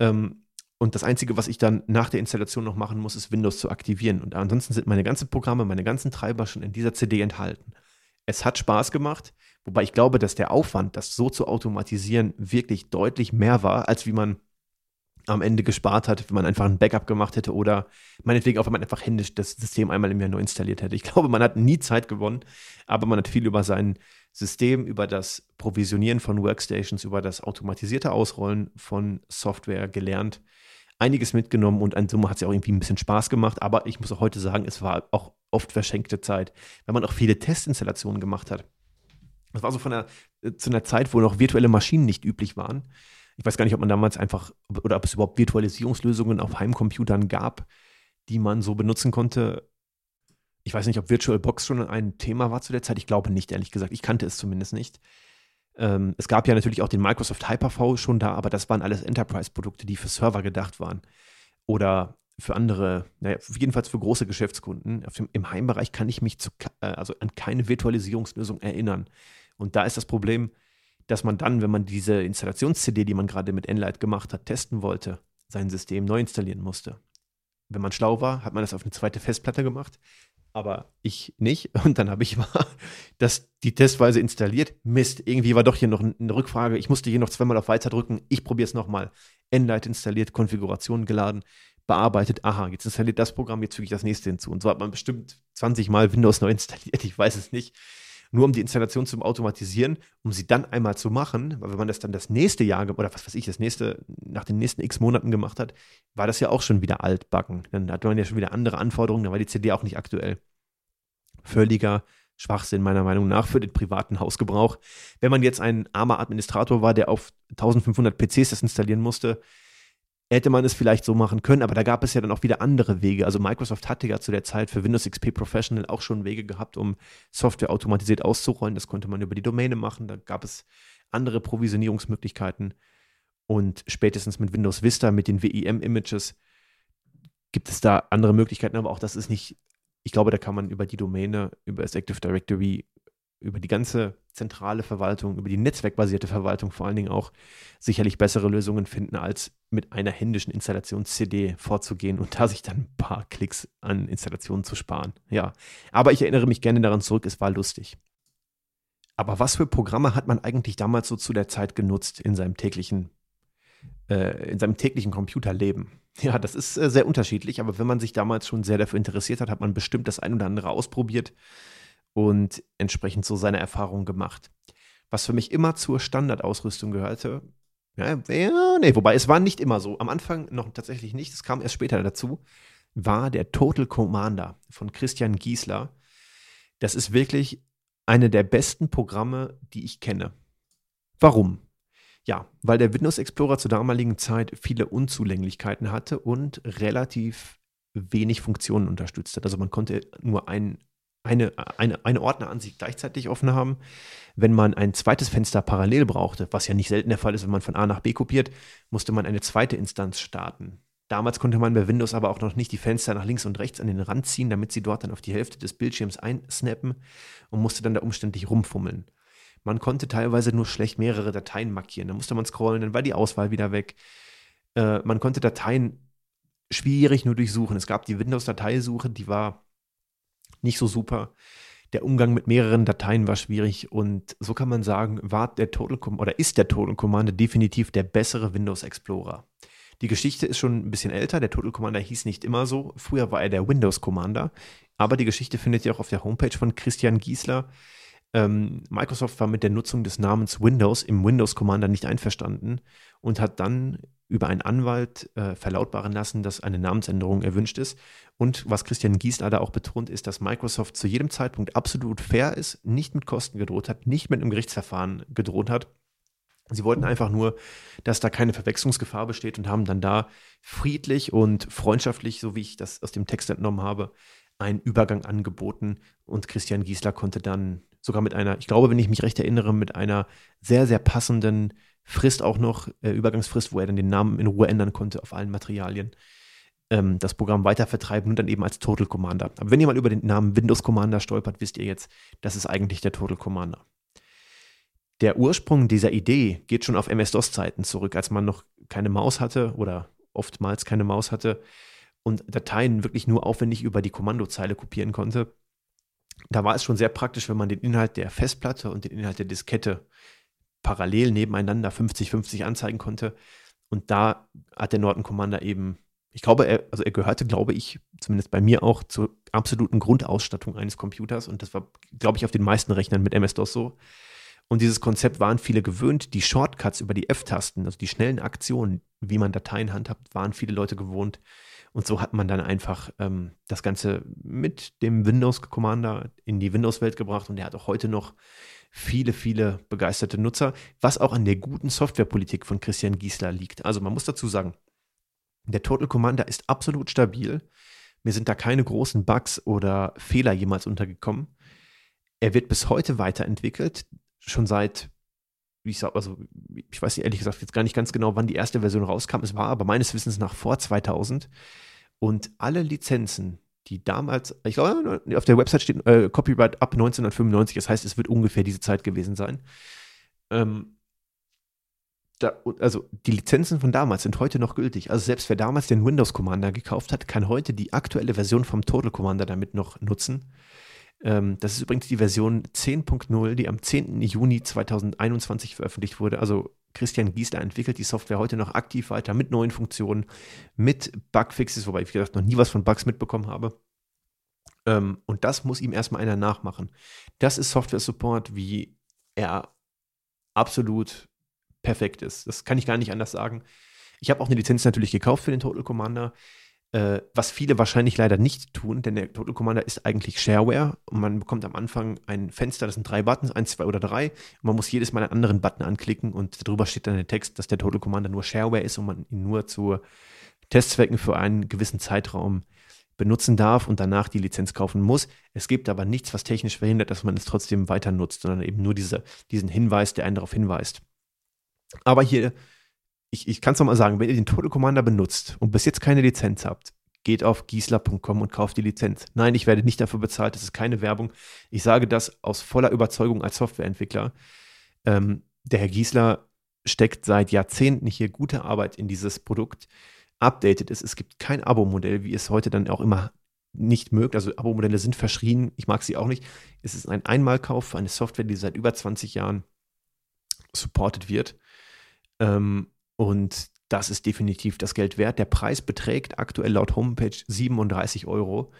ähm, und das Einzige, was ich dann nach der Installation noch machen muss, ist Windows zu aktivieren. Und ansonsten sind meine ganzen Programme, meine ganzen Treiber schon in dieser CD enthalten. Es hat Spaß gemacht, wobei ich glaube, dass der Aufwand, das so zu automatisieren, wirklich deutlich mehr war, als wie man am Ende gespart hat, wenn man einfach ein Backup gemacht hätte oder meinetwegen auch, wenn man einfach händisch das System einmal im Jahr neu installiert hätte. Ich glaube, man hat nie Zeit gewonnen, aber man hat viel über sein System, über das Provisionieren von Workstations, über das automatisierte Ausrollen von Software gelernt, einiges mitgenommen und in Summe hat es ja auch irgendwie ein bisschen Spaß gemacht. Aber ich muss auch heute sagen, es war auch oft verschenkte Zeit, wenn man auch viele Testinstallationen gemacht hat. Das war so von der, äh, zu einer Zeit, wo noch virtuelle Maschinen nicht üblich waren. Ich weiß gar nicht, ob man damals einfach oder ob es überhaupt Virtualisierungslösungen auf Heimcomputern gab, die man so benutzen konnte, ich weiß nicht, ob VirtualBox schon ein Thema war zu der Zeit. Ich glaube nicht, ehrlich gesagt. Ich kannte es zumindest nicht. Ähm, es gab ja natürlich auch den Microsoft Hyper-V schon da, aber das waren alles Enterprise-Produkte, die für Server gedacht waren. Oder für andere, naja, jedenfalls für große Geschäftskunden. Dem, Im Heimbereich kann ich mich zu, äh, also an keine Virtualisierungslösung erinnern. Und da ist das Problem, dass man dann, wenn man diese Installations-CD, die man gerade mit Enlight gemacht hat, testen wollte, sein System neu installieren musste. Wenn man schlau war, hat man das auf eine zweite Festplatte gemacht aber ich nicht. Und dann habe ich mal das, die testweise installiert. Mist, irgendwie war doch hier noch eine Rückfrage. Ich musste hier noch zweimal auf Weiter drücken. Ich probiere es nochmal. Enlight installiert, Konfiguration geladen, bearbeitet. Aha, jetzt installiert das Programm, jetzt füge ich das nächste hinzu. Und so hat man bestimmt 20 Mal Windows neu installiert. Ich weiß es nicht nur um die Installation zu automatisieren, um sie dann einmal zu machen, weil wenn man das dann das nächste Jahr oder was weiß ich, das nächste, nach den nächsten x Monaten gemacht hat, war das ja auch schon wieder altbacken. Dann hat man ja schon wieder andere Anforderungen, dann war die CD auch nicht aktuell. Völliger Schwachsinn meiner Meinung nach für den privaten Hausgebrauch. Wenn man jetzt ein armer Administrator war, der auf 1500 PCs das installieren musste, hätte man es vielleicht so machen können, aber da gab es ja dann auch wieder andere Wege. Also Microsoft hatte ja zu der Zeit für Windows XP Professional auch schon Wege gehabt, um Software automatisiert auszurollen. Das konnte man über die Domäne machen. Da gab es andere Provisionierungsmöglichkeiten. Und spätestens mit Windows Vista, mit den WIM-Images, gibt es da andere Möglichkeiten, aber auch das ist nicht, ich glaube, da kann man über die Domäne, über das Active Directory über die ganze zentrale Verwaltung, über die netzwerkbasierte Verwaltung vor allen Dingen auch sicherlich bessere Lösungen finden, als mit einer händischen Installations-CD vorzugehen und da sich dann ein paar Klicks an Installationen zu sparen. Ja, aber ich erinnere mich gerne daran zurück, es war lustig. Aber was für Programme hat man eigentlich damals so zu der Zeit genutzt in seinem täglichen, äh, in seinem täglichen Computerleben? Ja, das ist äh, sehr unterschiedlich, aber wenn man sich damals schon sehr dafür interessiert hat, hat man bestimmt das ein oder andere ausprobiert und entsprechend so seine Erfahrungen gemacht. Was für mich immer zur Standardausrüstung gehörte, ja, ja, nee, wobei es war nicht immer so. Am Anfang noch tatsächlich nicht, es kam erst später dazu, war der Total Commander von Christian Giesler. Das ist wirklich eine der besten Programme, die ich kenne. Warum? Ja, weil der Windows Explorer zur damaligen Zeit viele Unzulänglichkeiten hatte und relativ wenig Funktionen unterstützt hat. Also man konnte nur ein eine, eine, eine Ordneransicht gleichzeitig offen haben. Wenn man ein zweites Fenster parallel brauchte, was ja nicht selten der Fall ist, wenn man von A nach B kopiert, musste man eine zweite Instanz starten. Damals konnte man bei Windows aber auch noch nicht die Fenster nach links und rechts an den Rand ziehen, damit sie dort dann auf die Hälfte des Bildschirms einsnappen und musste dann da umständlich rumfummeln. Man konnte teilweise nur schlecht mehrere Dateien markieren. Da musste man scrollen, dann war die Auswahl wieder weg. Äh, man konnte Dateien schwierig nur durchsuchen. Es gab die Windows-Dateisuche, die war nicht so super. Der Umgang mit mehreren Dateien war schwierig und so kann man sagen, war der Total oder ist der Total Commander definitiv der bessere Windows Explorer. Die Geschichte ist schon ein bisschen älter. Der Total Commander hieß nicht immer so. Früher war er der Windows Commander. Aber die Geschichte findet ihr auch auf der Homepage von Christian Giesler. Ähm, Microsoft war mit der Nutzung des Namens Windows im Windows Commander nicht einverstanden und hat dann über einen Anwalt äh, verlautbaren lassen, dass eine Namensänderung erwünscht ist. Und was Christian Giesler da auch betont, ist, dass Microsoft zu jedem Zeitpunkt absolut fair ist, nicht mit Kosten gedroht hat, nicht mit einem Gerichtsverfahren gedroht hat Sie wollten einfach nur, dass da keine Verwechslungsgefahr besteht und haben dann da friedlich und freundschaftlich, so wie ich das aus dem Text entnommen habe, einen Übergang angeboten. Und Christian Giesler konnte dann sogar mit einer, ich glaube, wenn ich mich recht erinnere, mit einer sehr, sehr passenden Frist auch noch, äh, Übergangsfrist, wo er dann den Namen in Ruhe ändern konnte auf allen Materialien, ähm, das Programm weitervertreiben und dann eben als Total Commander. Aber wenn ihr mal über den Namen Windows Commander stolpert, wisst ihr jetzt, das ist eigentlich der Total Commander. Der Ursprung dieser Idee geht schon auf MS-DOS-Zeiten zurück, als man noch keine Maus hatte oder oftmals keine Maus hatte und Dateien wirklich nur aufwendig über die Kommandozeile kopieren konnte. Da war es schon sehr praktisch, wenn man den Inhalt der Festplatte und den Inhalt der Diskette parallel nebeneinander 50-50 anzeigen konnte. Und da hat der Norton Commander eben, ich glaube, er, also er gehörte, glaube ich, zumindest bei mir auch zur absoluten Grundausstattung eines Computers. Und das war, glaube ich, auf den meisten Rechnern mit MS-DOS so. Und dieses Konzept waren viele gewöhnt. Die Shortcuts über die F-Tasten, also die schnellen Aktionen, wie man Dateien handhabt, waren viele Leute gewohnt. Und so hat man dann einfach ähm, das Ganze mit dem Windows Commander in die Windows-Welt gebracht. Und der hat auch heute noch viele, viele begeisterte Nutzer, was auch an der guten Softwarepolitik von Christian Giesler liegt. Also man muss dazu sagen, der Total Commander ist absolut stabil. Mir sind da keine großen Bugs oder Fehler jemals untergekommen. Er wird bis heute weiterentwickelt schon seit, wie ich sag, also ich weiß ehrlich gesagt jetzt gar nicht ganz genau, wann die erste Version rauskam. Es war aber meines Wissens nach vor 2000. Und alle Lizenzen, die damals, ich glaube, auf der Website steht äh, Copyright ab 1995, das heißt, es wird ungefähr diese Zeit gewesen sein. Ähm, da, also die Lizenzen von damals sind heute noch gültig. Also selbst wer damals den Windows Commander gekauft hat, kann heute die aktuelle Version vom Total Commander damit noch nutzen. Ähm, das ist übrigens die Version 10.0, die am 10. Juni 2021 veröffentlicht wurde. Also Christian Giesler entwickelt die Software heute noch aktiv weiter mit neuen Funktionen, mit Bugfixes, wobei ich, wie gesagt, noch nie was von Bugs mitbekommen habe. Ähm, und das muss ihm erstmal einer nachmachen. Das ist Software-Support, wie er absolut perfekt ist. Das kann ich gar nicht anders sagen. Ich habe auch eine Lizenz natürlich gekauft für den Total Commander. Äh, was viele wahrscheinlich leider nicht tun, denn der Total Commander ist eigentlich Shareware und man bekommt am Anfang ein Fenster, das sind drei Buttons, eins, zwei oder drei. Und man muss jedes Mal einen anderen Button anklicken und darüber steht dann der Text, dass der Total Commander nur Shareware ist und man ihn nur zu Testzwecken für einen gewissen Zeitraum benutzen darf und danach die Lizenz kaufen muss. Es gibt aber nichts, was technisch verhindert, dass man es trotzdem weiter nutzt, sondern eben nur diese, diesen Hinweis, der einen darauf hinweist. Aber hier ich, ich kann es nochmal sagen, wenn ihr den Total Commander benutzt und bis jetzt keine Lizenz habt, geht auf giesler.com und kauft die Lizenz. Nein, ich werde nicht dafür bezahlt, das ist keine Werbung. Ich sage das aus voller Überzeugung als Softwareentwickler. Ähm, der Herr Giesler steckt seit Jahrzehnten hier gute Arbeit in dieses Produkt. Updated ist, es gibt kein Abo-Modell, wie es heute dann auch immer nicht mögt. Also Abo-Modelle sind verschrien, ich mag sie auch nicht. Es ist ein Einmalkauf für eine Software, die seit über 20 Jahren supported wird. Ähm, und das ist definitiv das Geld wert. Der Preis beträgt aktuell laut Homepage 37 Euro.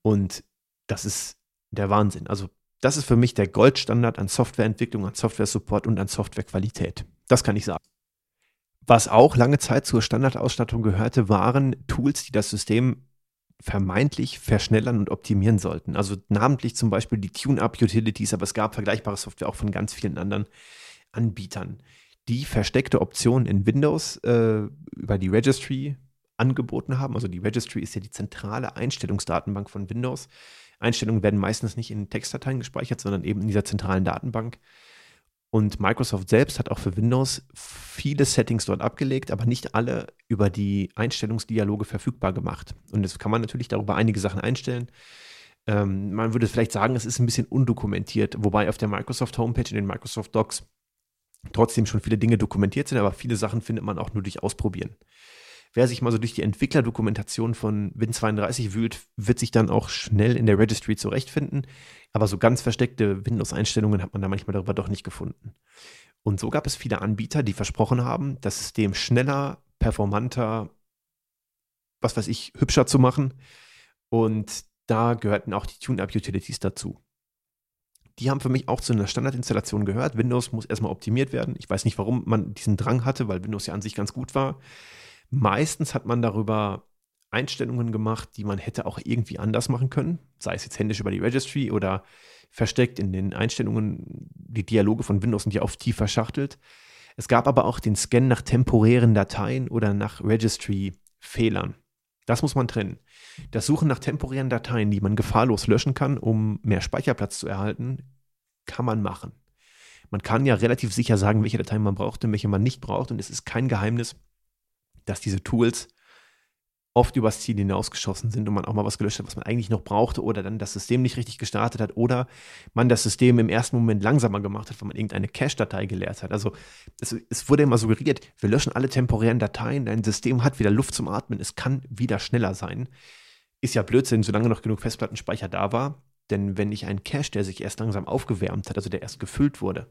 Und das ist der Wahnsinn. Also, das ist für mich der Goldstandard an Softwareentwicklung, an Software-Support und an Softwarequalität. Das kann ich sagen. Was auch lange Zeit zur Standardausstattung gehörte, waren Tools, die das System vermeintlich verschnellern und optimieren sollten. Also namentlich zum Beispiel die Tune-Up-Utilities, aber es gab vergleichbare Software auch von ganz vielen anderen Anbietern die versteckte Optionen in Windows äh, über die Registry angeboten haben. Also die Registry ist ja die zentrale Einstellungsdatenbank von Windows. Einstellungen werden meistens nicht in Textdateien gespeichert, sondern eben in dieser zentralen Datenbank. Und Microsoft selbst hat auch für Windows viele Settings dort abgelegt, aber nicht alle über die Einstellungsdialoge verfügbar gemacht. Und jetzt kann man natürlich darüber einige Sachen einstellen. Ähm, man würde vielleicht sagen, es ist ein bisschen undokumentiert, wobei auf der Microsoft Homepage in den Microsoft Docs trotzdem schon viele Dinge dokumentiert sind, aber viele Sachen findet man auch nur durch Ausprobieren. Wer sich mal so durch die Entwicklerdokumentation von Win32 wühlt, wird sich dann auch schnell in der Registry zurechtfinden. Aber so ganz versteckte Windows-Einstellungen hat man da manchmal darüber doch nicht gefunden. Und so gab es viele Anbieter, die versprochen haben, das System schneller, performanter, was weiß ich, hübscher zu machen. Und da gehörten auch die Tune-Up-Utilities dazu. Die haben für mich auch zu einer Standardinstallation gehört. Windows muss erstmal optimiert werden. Ich weiß nicht, warum man diesen Drang hatte, weil Windows ja an sich ganz gut war. Meistens hat man darüber Einstellungen gemacht, die man hätte auch irgendwie anders machen können, sei es jetzt händisch über die Registry oder versteckt in den Einstellungen. Die Dialoge von Windows sind ja oft tief verschachtelt. Es gab aber auch den Scan nach temporären Dateien oder nach Registry-Fehlern. Das muss man trennen. Das Suchen nach temporären Dateien, die man gefahrlos löschen kann, um mehr Speicherplatz zu erhalten, kann man machen. Man kann ja relativ sicher sagen, welche Dateien man braucht und welche man nicht braucht. Und es ist kein Geheimnis, dass diese Tools oft übers Ziel hinausgeschossen sind und man auch mal was gelöscht hat, was man eigentlich noch brauchte oder dann das System nicht richtig gestartet hat oder man das System im ersten Moment langsamer gemacht hat, weil man irgendeine Cache-Datei geleert hat. Also es, es, wurde immer suggeriert, wir löschen alle temporären Dateien, dein System hat wieder Luft zum Atmen, es kann wieder schneller sein. Ist ja Blödsinn, solange noch genug Festplattenspeicher da war. Denn wenn ich einen Cache, der sich erst langsam aufgewärmt hat, also der erst gefüllt wurde,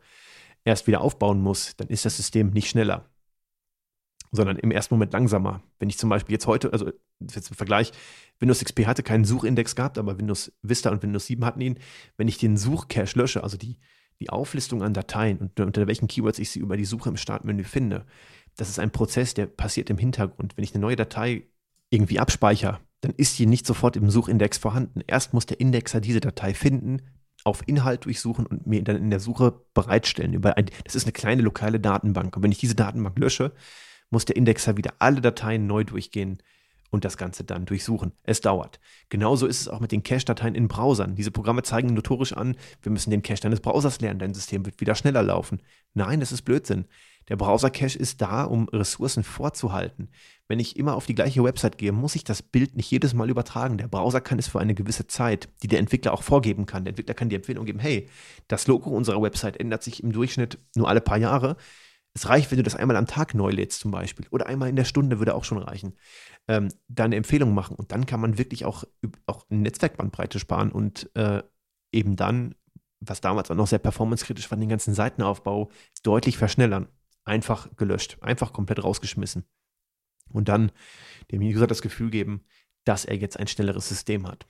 erst wieder aufbauen muss, dann ist das System nicht schneller sondern im ersten Moment langsamer. Wenn ich zum Beispiel jetzt heute, also jetzt im Vergleich, Windows XP hatte keinen Suchindex gehabt, aber Windows Vista und Windows 7 hatten ihn. Wenn ich den Suchcache lösche, also die, die Auflistung an Dateien und unter welchen Keywords ich sie über die Suche im Startmenü finde, das ist ein Prozess, der passiert im Hintergrund. Wenn ich eine neue Datei irgendwie abspeichere, dann ist die nicht sofort im Suchindex vorhanden. Erst muss der Indexer diese Datei finden, auf Inhalt durchsuchen und mir dann in der Suche bereitstellen. das ist eine kleine lokale Datenbank. Und wenn ich diese Datenbank lösche, muss der Indexer wieder alle Dateien neu durchgehen und das Ganze dann durchsuchen. Es dauert. Genauso ist es auch mit den Cache-Dateien in Browsern. Diese Programme zeigen notorisch an, wir müssen den Cache deines Browsers lernen, dein System wird wieder schneller laufen. Nein, das ist Blödsinn. Der Browser-Cache ist da, um Ressourcen vorzuhalten. Wenn ich immer auf die gleiche Website gehe, muss ich das Bild nicht jedes Mal übertragen. Der Browser kann es für eine gewisse Zeit, die der Entwickler auch vorgeben kann. Der Entwickler kann die Empfehlung geben, hey, das Logo unserer Website ändert sich im Durchschnitt nur alle paar Jahre. Es reicht, wenn du das einmal am Tag neu lädst zum Beispiel oder einmal in der Stunde würde auch schon reichen. Ähm, eine Empfehlung machen und dann kann man wirklich auch, auch Netzwerkbandbreite sparen und äh, eben dann, was damals auch noch sehr performancekritisch war, den ganzen Seitenaufbau deutlich verschnellern. Einfach gelöscht, einfach komplett rausgeschmissen. Und dann dem User das Gefühl geben, dass er jetzt ein schnelleres System hat.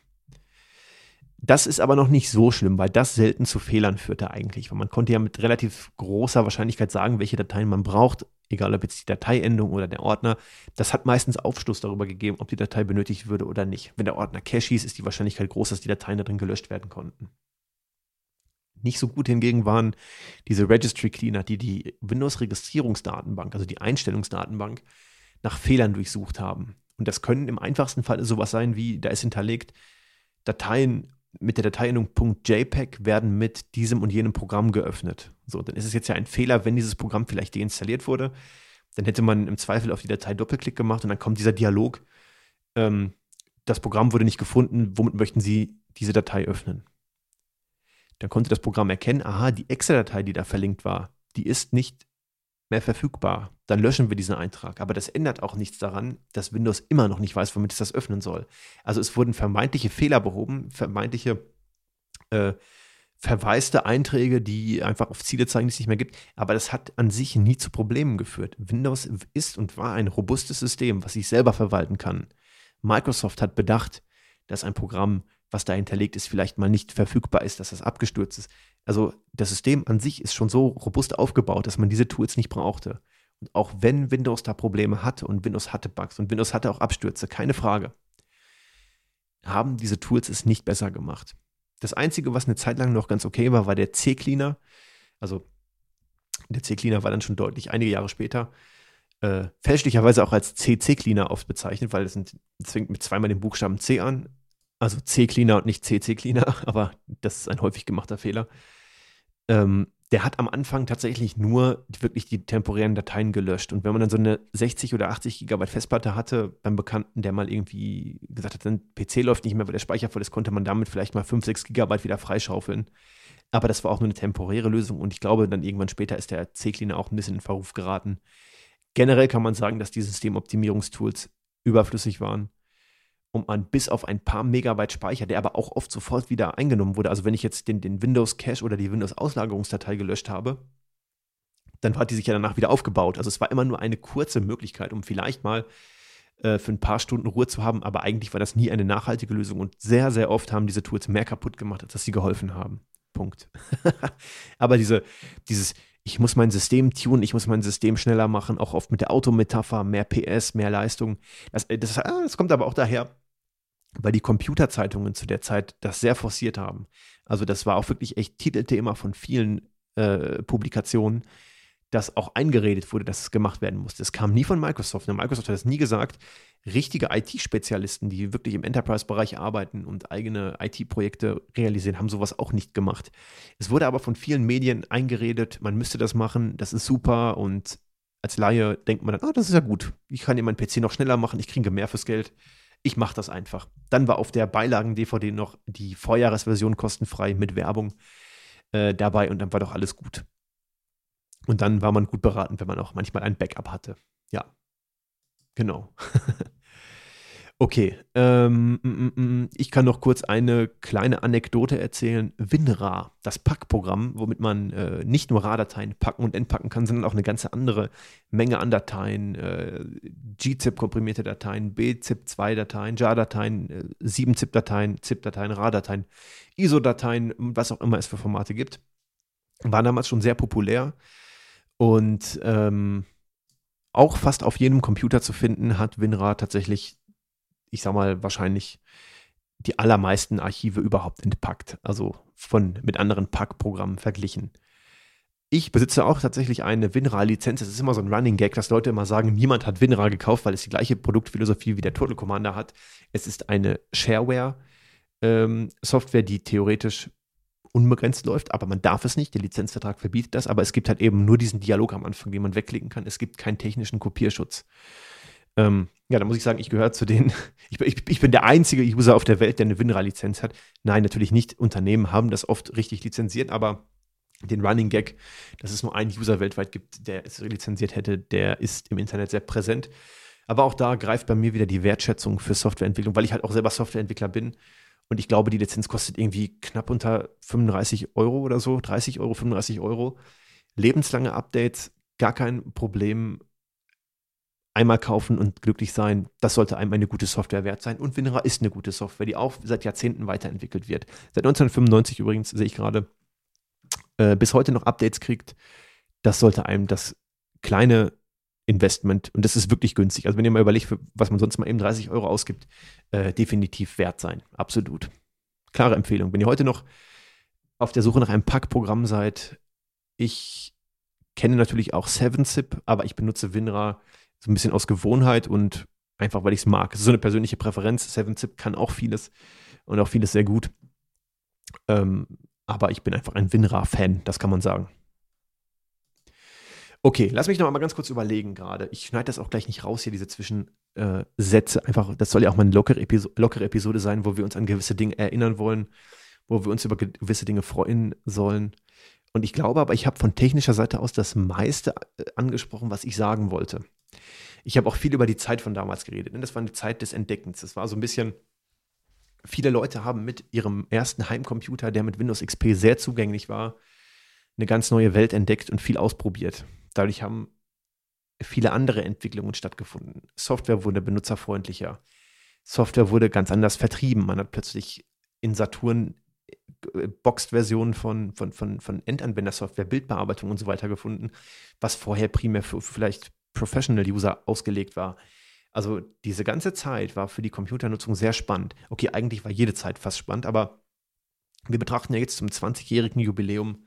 Das ist aber noch nicht so schlimm, weil das selten zu Fehlern führte eigentlich. Weil man konnte ja mit relativ großer Wahrscheinlichkeit sagen, welche Dateien man braucht, egal ob jetzt die Dateiendung oder der Ordner. Das hat meistens Aufschluss darüber gegeben, ob die Datei benötigt würde oder nicht. Wenn der Ordner Cache hieß, ist die Wahrscheinlichkeit groß, dass die Dateien darin gelöscht werden konnten. Nicht so gut hingegen waren diese Registry Cleaner, die die Windows-Registrierungsdatenbank, also die Einstellungsdatenbank, nach Fehlern durchsucht haben. Und das können im einfachsten Fall sowas sein wie, da ist hinterlegt, Dateien mit der Dateiendung .jpeg werden mit diesem und jenem Programm geöffnet. So, dann ist es jetzt ja ein Fehler, wenn dieses Programm vielleicht deinstalliert wurde. Dann hätte man im Zweifel auf die Datei Doppelklick gemacht und dann kommt dieser Dialog. Ähm, das Programm wurde nicht gefunden, womit möchten Sie diese Datei öffnen? Dann konnte das Programm erkennen, aha, die Excel-Datei, die da verlinkt war, die ist nicht mehr verfügbar. Dann löschen wir diesen Eintrag. Aber das ändert auch nichts daran, dass Windows immer noch nicht weiß, womit es das öffnen soll. Also es wurden vermeintliche Fehler behoben, vermeintliche äh, verwaiste Einträge, die einfach auf Ziele zeigen, die es nicht mehr gibt. Aber das hat an sich nie zu Problemen geführt. Windows ist und war ein robustes System, was sich selber verwalten kann. Microsoft hat bedacht, dass ein Programm, was da hinterlegt ist, vielleicht mal nicht verfügbar ist, dass das abgestürzt ist. Also das System an sich ist schon so robust aufgebaut, dass man diese Tools nicht brauchte. Und auch wenn Windows da Probleme hatte und Windows hatte Bugs und Windows hatte auch Abstürze, keine Frage, haben diese Tools es nicht besser gemacht. Das Einzige, was eine Zeit lang noch ganz okay war, war der C-Cleaner. Also der C-Cleaner war dann schon deutlich einige Jahre später äh, fälschlicherweise auch als CC-Cleaner oft bezeichnet, weil es, fängt mit zweimal dem Buchstaben C an. Also C-Cleaner und nicht CC-Cleaner, aber das ist ein häufig gemachter Fehler. Ähm, der hat am Anfang tatsächlich nur wirklich die temporären Dateien gelöscht. Und wenn man dann so eine 60 oder 80 Gigabyte Festplatte hatte, beim Bekannten, der mal irgendwie gesagt hat, sein PC läuft nicht mehr, weil der Speicher voll ist, konnte man damit vielleicht mal 5, 6 Gigabyte wieder freischaufeln. Aber das war auch nur eine temporäre Lösung und ich glaube, dann irgendwann später ist der C-Cleaner auch ein bisschen in Verruf geraten. Generell kann man sagen, dass die Systemoptimierungstools überflüssig waren und man bis auf ein paar Megabyte Speicher, der aber auch oft sofort wieder eingenommen wurde. Also wenn ich jetzt den, den Windows Cache oder die Windows Auslagerungsdatei gelöscht habe, dann hat die sich ja danach wieder aufgebaut. Also es war immer nur eine kurze Möglichkeit, um vielleicht mal äh, für ein paar Stunden Ruhe zu haben, aber eigentlich war das nie eine nachhaltige Lösung und sehr, sehr oft haben diese Tools mehr kaputt gemacht, als dass sie geholfen haben. Punkt. aber diese, dieses, ich muss mein System tunen, ich muss mein System schneller machen, auch oft mit der Autometapher, mehr PS, mehr Leistung. Das, äh, das, ah, das kommt aber auch daher, weil die Computerzeitungen zu der Zeit das sehr forciert haben. Also das war auch wirklich echt Titelthema von vielen äh, Publikationen, dass auch eingeredet wurde, dass es gemacht werden musste. Es kam nie von Microsoft. Microsoft hat es nie gesagt. Richtige IT-Spezialisten, die wirklich im Enterprise-Bereich arbeiten und eigene IT-Projekte realisieren, haben sowas auch nicht gemacht. Es wurde aber von vielen Medien eingeredet, man müsste das machen, das ist super und als Laie denkt man dann, ah, das ist ja gut. Ich kann ja meinen PC noch schneller machen, ich kriege mehr fürs Geld. Ich mache das einfach. Dann war auf der Beilagen-DVD noch die Vorjahresversion kostenfrei mit Werbung äh, dabei und dann war doch alles gut. Und dann war man gut beraten, wenn man auch manchmal ein Backup hatte. Ja, genau. okay, ähm, mm, mm, mm, ich kann noch kurz eine kleine Anekdote erzählen. WinRAR, das Packprogramm, womit man äh, nicht nur RAR-Dateien packen und entpacken kann, sondern auch eine ganze andere Menge an Dateien, äh, gzip-komprimierte Dateien, bzip2-Dateien, JAR-Dateien, äh, 7-zip-Dateien, ZIP-Dateien, RAR-Dateien, ISO-Dateien, was auch immer es für Formate gibt. War damals schon sehr populär und ähm, auch fast auf jedem Computer zu finden, hat WinRAR tatsächlich, ich sag mal, wahrscheinlich die allermeisten Archive überhaupt entpackt. Also von mit anderen Packprogrammen verglichen. Ich besitze auch tatsächlich eine WinRAR-Lizenz. Das ist immer so ein Running Gag, dass Leute immer sagen, niemand hat WinRAR gekauft, weil es die gleiche Produktphilosophie wie der Total Commander hat. Es ist eine Shareware-Software, ähm, die theoretisch unbegrenzt läuft, aber man darf es nicht. Der Lizenzvertrag verbietet das, aber es gibt halt eben nur diesen Dialog am Anfang, den man wegklicken kann. Es gibt keinen technischen Kopierschutz. Ähm, ja, da muss ich sagen, ich gehöre zu den, ich, ich, ich, bin der einzige User auf der Welt, der eine WinRAR-Lizenz hat. Nein, natürlich nicht. Unternehmen haben das oft richtig lizenziert, aber den Running Gag, dass es nur einen User weltweit gibt, der es lizenziert hätte, der ist im Internet sehr präsent. Aber auch da greift bei mir wieder die Wertschätzung für Softwareentwicklung, weil ich halt auch selber Softwareentwickler bin und ich glaube, die Lizenz kostet irgendwie knapp unter 35 Euro oder so, 30 Euro, 35 Euro. Lebenslange Updates, gar kein Problem. Einmal kaufen und glücklich sein, das sollte einem eine gute Software wert sein. Und WinRAR ist eine gute Software, die auch seit Jahrzehnten weiterentwickelt wird. Seit 1995 übrigens, sehe ich gerade, äh, bis heute noch Updates kriegt. Das sollte einem das kleine Investment, und das ist wirklich günstig. Also wenn ihr mal überlegt, was man sonst mal eben 30 Euro ausgibt, äh, definitiv wert sein. Absolut. Klare Empfehlung. Wenn ihr heute noch auf der Suche nach einem Packprogramm seid, ich kenne natürlich auch 7-Zip, aber ich benutze WinRAR so ein bisschen aus Gewohnheit und einfach, weil ich es mag. Es ist so eine persönliche Präferenz. 7-Zip kann auch vieles und auch vieles sehr gut. Ähm, aber ich bin einfach ein WinRAR-Fan, das kann man sagen. Okay, lass mich noch mal ganz kurz überlegen gerade. Ich schneide das auch gleich nicht raus hier, diese Zwischensätze. Einfach, das soll ja auch mal eine lockere, Episo lockere Episode sein, wo wir uns an gewisse Dinge erinnern wollen, wo wir uns über gewisse Dinge freuen sollen. Und ich glaube aber, ich habe von technischer Seite aus das meiste äh, angesprochen, was ich sagen wollte. Ich habe auch viel über die Zeit von damals geredet. Das war eine Zeit des Entdeckens. Das war so ein bisschen, viele Leute haben mit ihrem ersten Heimcomputer, der mit Windows XP sehr zugänglich war, eine ganz neue Welt entdeckt und viel ausprobiert. Dadurch haben viele andere Entwicklungen stattgefunden. Software wurde benutzerfreundlicher. Software wurde ganz anders vertrieben. Man hat plötzlich in Saturn äh, Boxed-Versionen von, von, von, von Endanwendersoftware, Bildbearbeitung und so weiter gefunden, was vorher primär für vielleicht Professional-User ausgelegt war. Also diese ganze Zeit war für die Computernutzung sehr spannend. Okay, eigentlich war jede Zeit fast spannend, aber wir betrachten ja jetzt zum 20-jährigen Jubiläum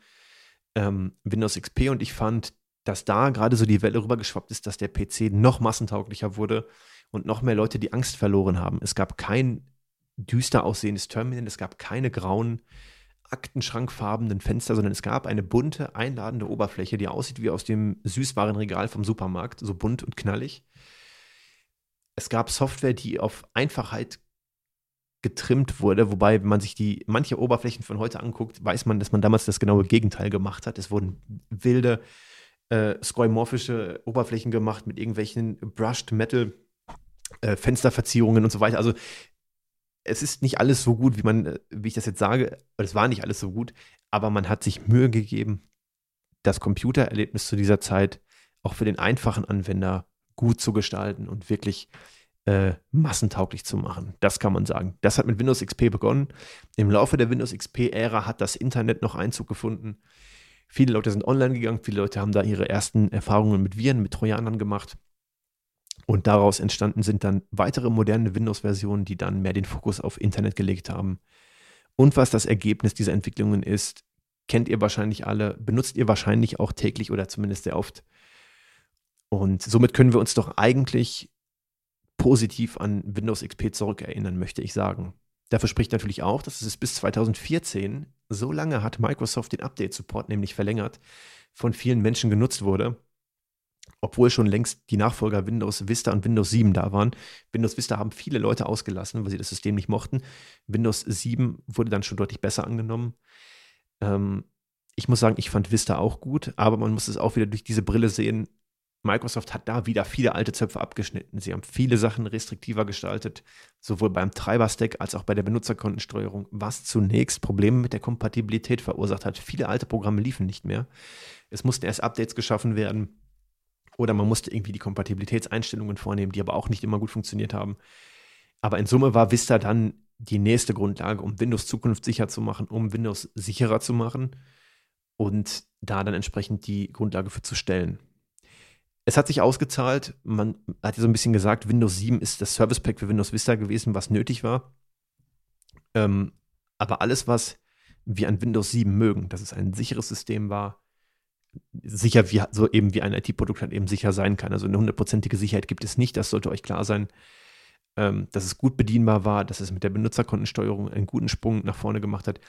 ähm, Windows XP und ich fand dass da gerade so die Welle rübergeschwappt ist, dass der PC noch massentauglicher wurde und noch mehr Leute die Angst verloren haben. Es gab kein düster aussehendes Terminal, es gab keine grauen aktenschrankfarbenen Fenster, sondern es gab eine bunte, einladende Oberfläche, die aussieht wie aus dem Süßwarenregal vom Supermarkt, so bunt und knallig. Es gab Software, die auf Einfachheit getrimmt wurde, wobei, wenn man sich die manche Oberflächen von heute anguckt, weiß man, dass man damals das genaue Gegenteil gemacht hat. Es wurden wilde, äh, skeuomorphische Oberflächen gemacht mit irgendwelchen Brushed Metal äh, Fensterverzierungen und so weiter. Also es ist nicht alles so gut, wie man, äh, wie ich das jetzt sage, es war nicht alles so gut, aber man hat sich Mühe gegeben, das Computererlebnis zu dieser Zeit auch für den einfachen Anwender gut zu gestalten und wirklich äh, massentauglich zu machen. Das kann man sagen. Das hat mit Windows XP begonnen. Im Laufe der Windows XP-Ära hat das Internet noch Einzug gefunden. Viele Leute sind online gegangen, viele Leute haben da ihre ersten Erfahrungen mit Viren, mit Trojanern gemacht. Und daraus entstanden sind dann weitere moderne Windows-Versionen, die dann mehr den Fokus auf Internet gelegt haben. Und was das Ergebnis dieser Entwicklungen ist, kennt ihr wahrscheinlich alle, benutzt ihr wahrscheinlich auch täglich oder zumindest sehr oft. Und somit können wir uns doch eigentlich positiv an Windows XP zurückerinnern, möchte ich sagen. Dafür spricht natürlich auch, dass es bis 2014, so lange hat Microsoft den Update-Support nämlich verlängert, von vielen Menschen genutzt wurde obwohl schon längst die Nachfolger Windows Vista und Windows 7 da waren. Windows Vista haben viele Leute ausgelassen, weil sie das System nicht mochten. Windows 7 wurde dann schon deutlich besser angenommen. Ähm, ich muss sagen, ich fand Vista auch gut, aber man muss es auch wieder durch diese Brille sehen. Microsoft hat da wieder viele alte Zöpfe abgeschnitten. Sie haben viele Sachen restriktiver gestaltet, sowohl beim Treiber-Stack als auch bei der Benutzerkontensteuerung, was zunächst Probleme mit der Kompatibilität verursacht hat. Viele alte Programme liefen nicht mehr. Es mussten erst Updates geschaffen werden oder man musste irgendwie die Kompatibilitätseinstellungen vornehmen, die aber auch nicht immer gut funktioniert haben. Aber in Summe war Vista dann die nächste Grundlage, um Windows zukunftssicher zu machen, um Windows sicherer zu machen und da dann entsprechend die Grundlage für zu stellen. Es hat sich ausgezahlt, man hat ja so ein bisschen gesagt, Windows 7 ist das Service Pack für Windows Vista gewesen, was nötig war. Ähm, aber alles, was wir an Windows 7 mögen, dass es ein sicheres System war, sicher wie so eben wie ein IT-Produkt halt eben sicher sein kann. Also eine hundertprozentige Sicherheit gibt es nicht, das sollte euch klar sein. Ähm, dass es gut bedienbar war, dass es mit der Benutzerkontensteuerung einen guten Sprung nach vorne gemacht hat,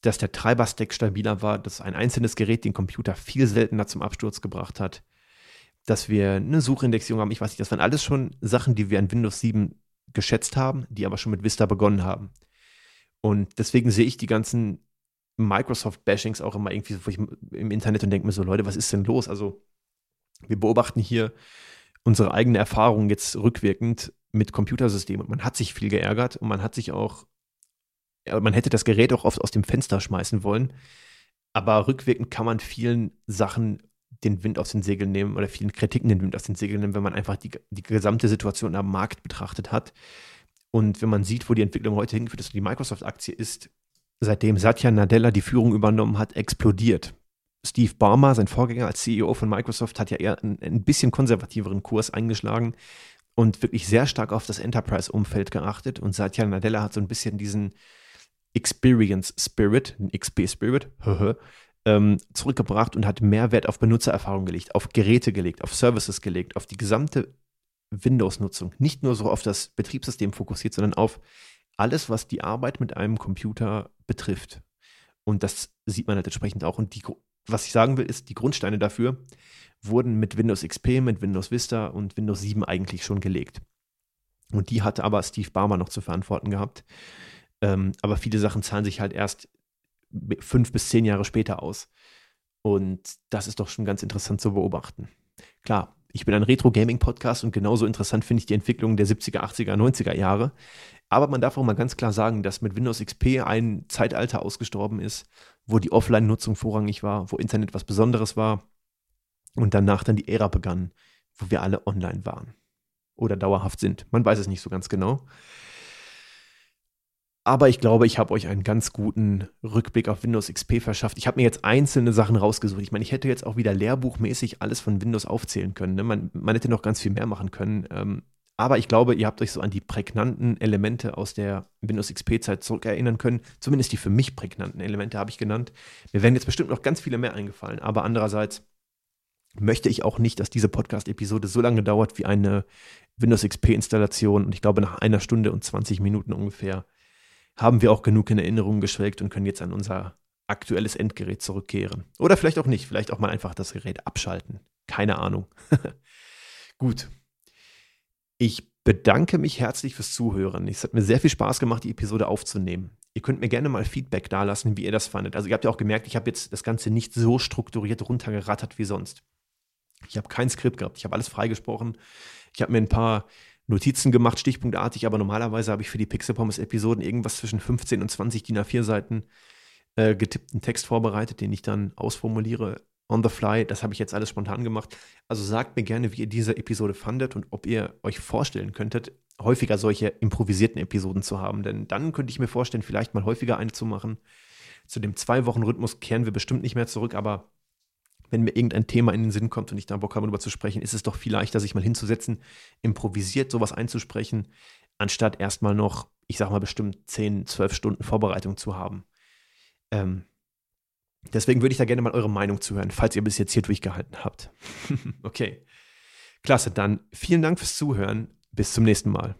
dass der Treiber-Stack stabiler war, dass ein einzelnes Gerät den Computer viel seltener zum Absturz gebracht hat, dass wir eine Suchindexierung haben. Ich weiß nicht, das waren alles schon Sachen, die wir an Windows 7 geschätzt haben, die aber schon mit Vista begonnen haben. Und deswegen sehe ich die ganzen Microsoft-Bashings auch immer irgendwie im Internet und denke mir so, Leute, was ist denn los? Also, wir beobachten hier unsere eigene Erfahrung jetzt rückwirkend mit Computersystemen und man hat sich viel geärgert und man hat sich auch, man hätte das Gerät auch oft aus dem Fenster schmeißen wollen. Aber rückwirkend kann man vielen Sachen den Wind aus den Segeln nehmen oder vielen Kritiken den Wind aus den Segeln nehmen, wenn man einfach die, die gesamte Situation am Markt betrachtet hat. Und wenn man sieht, wo die Entwicklung heute hingeführt ist, die Microsoft-Aktie ist seitdem Satya Nadella die Führung übernommen hat, explodiert. Steve Ballmer, sein Vorgänger als CEO von Microsoft, hat ja eher einen, ein bisschen konservativeren Kurs eingeschlagen und wirklich sehr stark auf das Enterprise-Umfeld geachtet. Und Satya Nadella hat so ein bisschen diesen Experience Spirit, den XP Spirit, ähm, zurückgebracht und hat mehr Wert auf Benutzererfahrung gelegt, auf Geräte gelegt, auf Services gelegt, auf die gesamte Windows-Nutzung. Nicht nur so auf das Betriebssystem fokussiert, sondern auf alles, was die Arbeit mit einem Computer betrifft. Und das sieht man halt entsprechend auch. Und die, was ich sagen will, ist, die Grundsteine dafür wurden mit Windows XP, mit Windows Vista und Windows 7 eigentlich schon gelegt. Und die hatte aber Steve Barmer noch zu verantworten gehabt. Ähm, aber viele Sachen zahlen sich halt erst fünf bis zehn Jahre später aus. Und das ist doch schon ganz interessant zu beobachten. Klar, ich bin ein Retro-Gaming-Podcast und genauso interessant finde ich die Entwicklung der 70er, 80er, 90er Jahre. Aber man darf auch mal ganz klar sagen, dass mit Windows XP ein Zeitalter ausgestorben ist, wo die Offline-Nutzung vorrangig war, wo Internet was Besonderes war und danach dann die Ära begann, wo wir alle online waren oder dauerhaft sind. Man weiß es nicht so ganz genau. Aber ich glaube, ich habe euch einen ganz guten Rückblick auf Windows XP verschafft. Ich habe mir jetzt einzelne Sachen rausgesucht. Ich meine, ich hätte jetzt auch wieder lehrbuchmäßig alles von Windows aufzählen können. Ne? Man, man, hätte noch ganz viel mehr machen können. Ähm, aber ich glaube, ihr habt euch so an die prägnanten Elemente aus der Windows XP-Zeit zurückerinnern können. Zumindest die für mich prägnanten Elemente habe ich genannt. Mir werden jetzt bestimmt noch ganz viele mehr eingefallen. Aber andererseits möchte ich auch nicht, dass diese Podcast-Episode so lange dauert wie eine Windows XP-Installation. Und ich glaube, nach einer Stunde und 20 Minuten ungefähr haben wir auch genug in Erinnerung geschwelgt und können jetzt an unser aktuelles Endgerät zurückkehren. Oder vielleicht auch nicht, vielleicht auch mal einfach das Gerät abschalten. Keine Ahnung. Gut. Ich bedanke mich herzlich fürs Zuhören. Es hat mir sehr viel Spaß gemacht, die Episode aufzunehmen. Ihr könnt mir gerne mal Feedback dalassen, wie ihr das fandet. Also ihr habt ja auch gemerkt, ich habe jetzt das Ganze nicht so strukturiert runtergerattert wie sonst. Ich habe kein Skript gehabt, ich habe alles freigesprochen. Ich habe mir ein paar Notizen gemacht, stichpunktartig, aber normalerweise habe ich für die Pixel Pommes Episoden irgendwas zwischen 15 und 20 DIN A4 Seiten äh, getippten Text vorbereitet, den ich dann ausformuliere on the fly. Das habe ich jetzt alles spontan gemacht. Also sagt mir gerne, wie ihr diese Episode fandet und ob ihr euch vorstellen könntet, häufiger solche improvisierten Episoden zu haben. Denn dann könnte ich mir vorstellen, vielleicht mal häufiger eine zu machen. Zu dem Zwei-Wochen-Rhythmus kehren wir bestimmt nicht mehr zurück, aber wenn mir irgendein Thema in den Sinn kommt und ich da Bock habe, darüber zu sprechen, ist es doch viel leichter, sich mal hinzusetzen, improvisiert sowas einzusprechen, anstatt erstmal noch, ich sag mal, bestimmt 10, 12 Stunden Vorbereitung zu haben. Ähm, deswegen würde ich da gerne mal eure Meinung zuhören, falls ihr bis jetzt hier durchgehalten habt. okay. Klasse, dann vielen Dank fürs Zuhören. Bis zum nächsten Mal.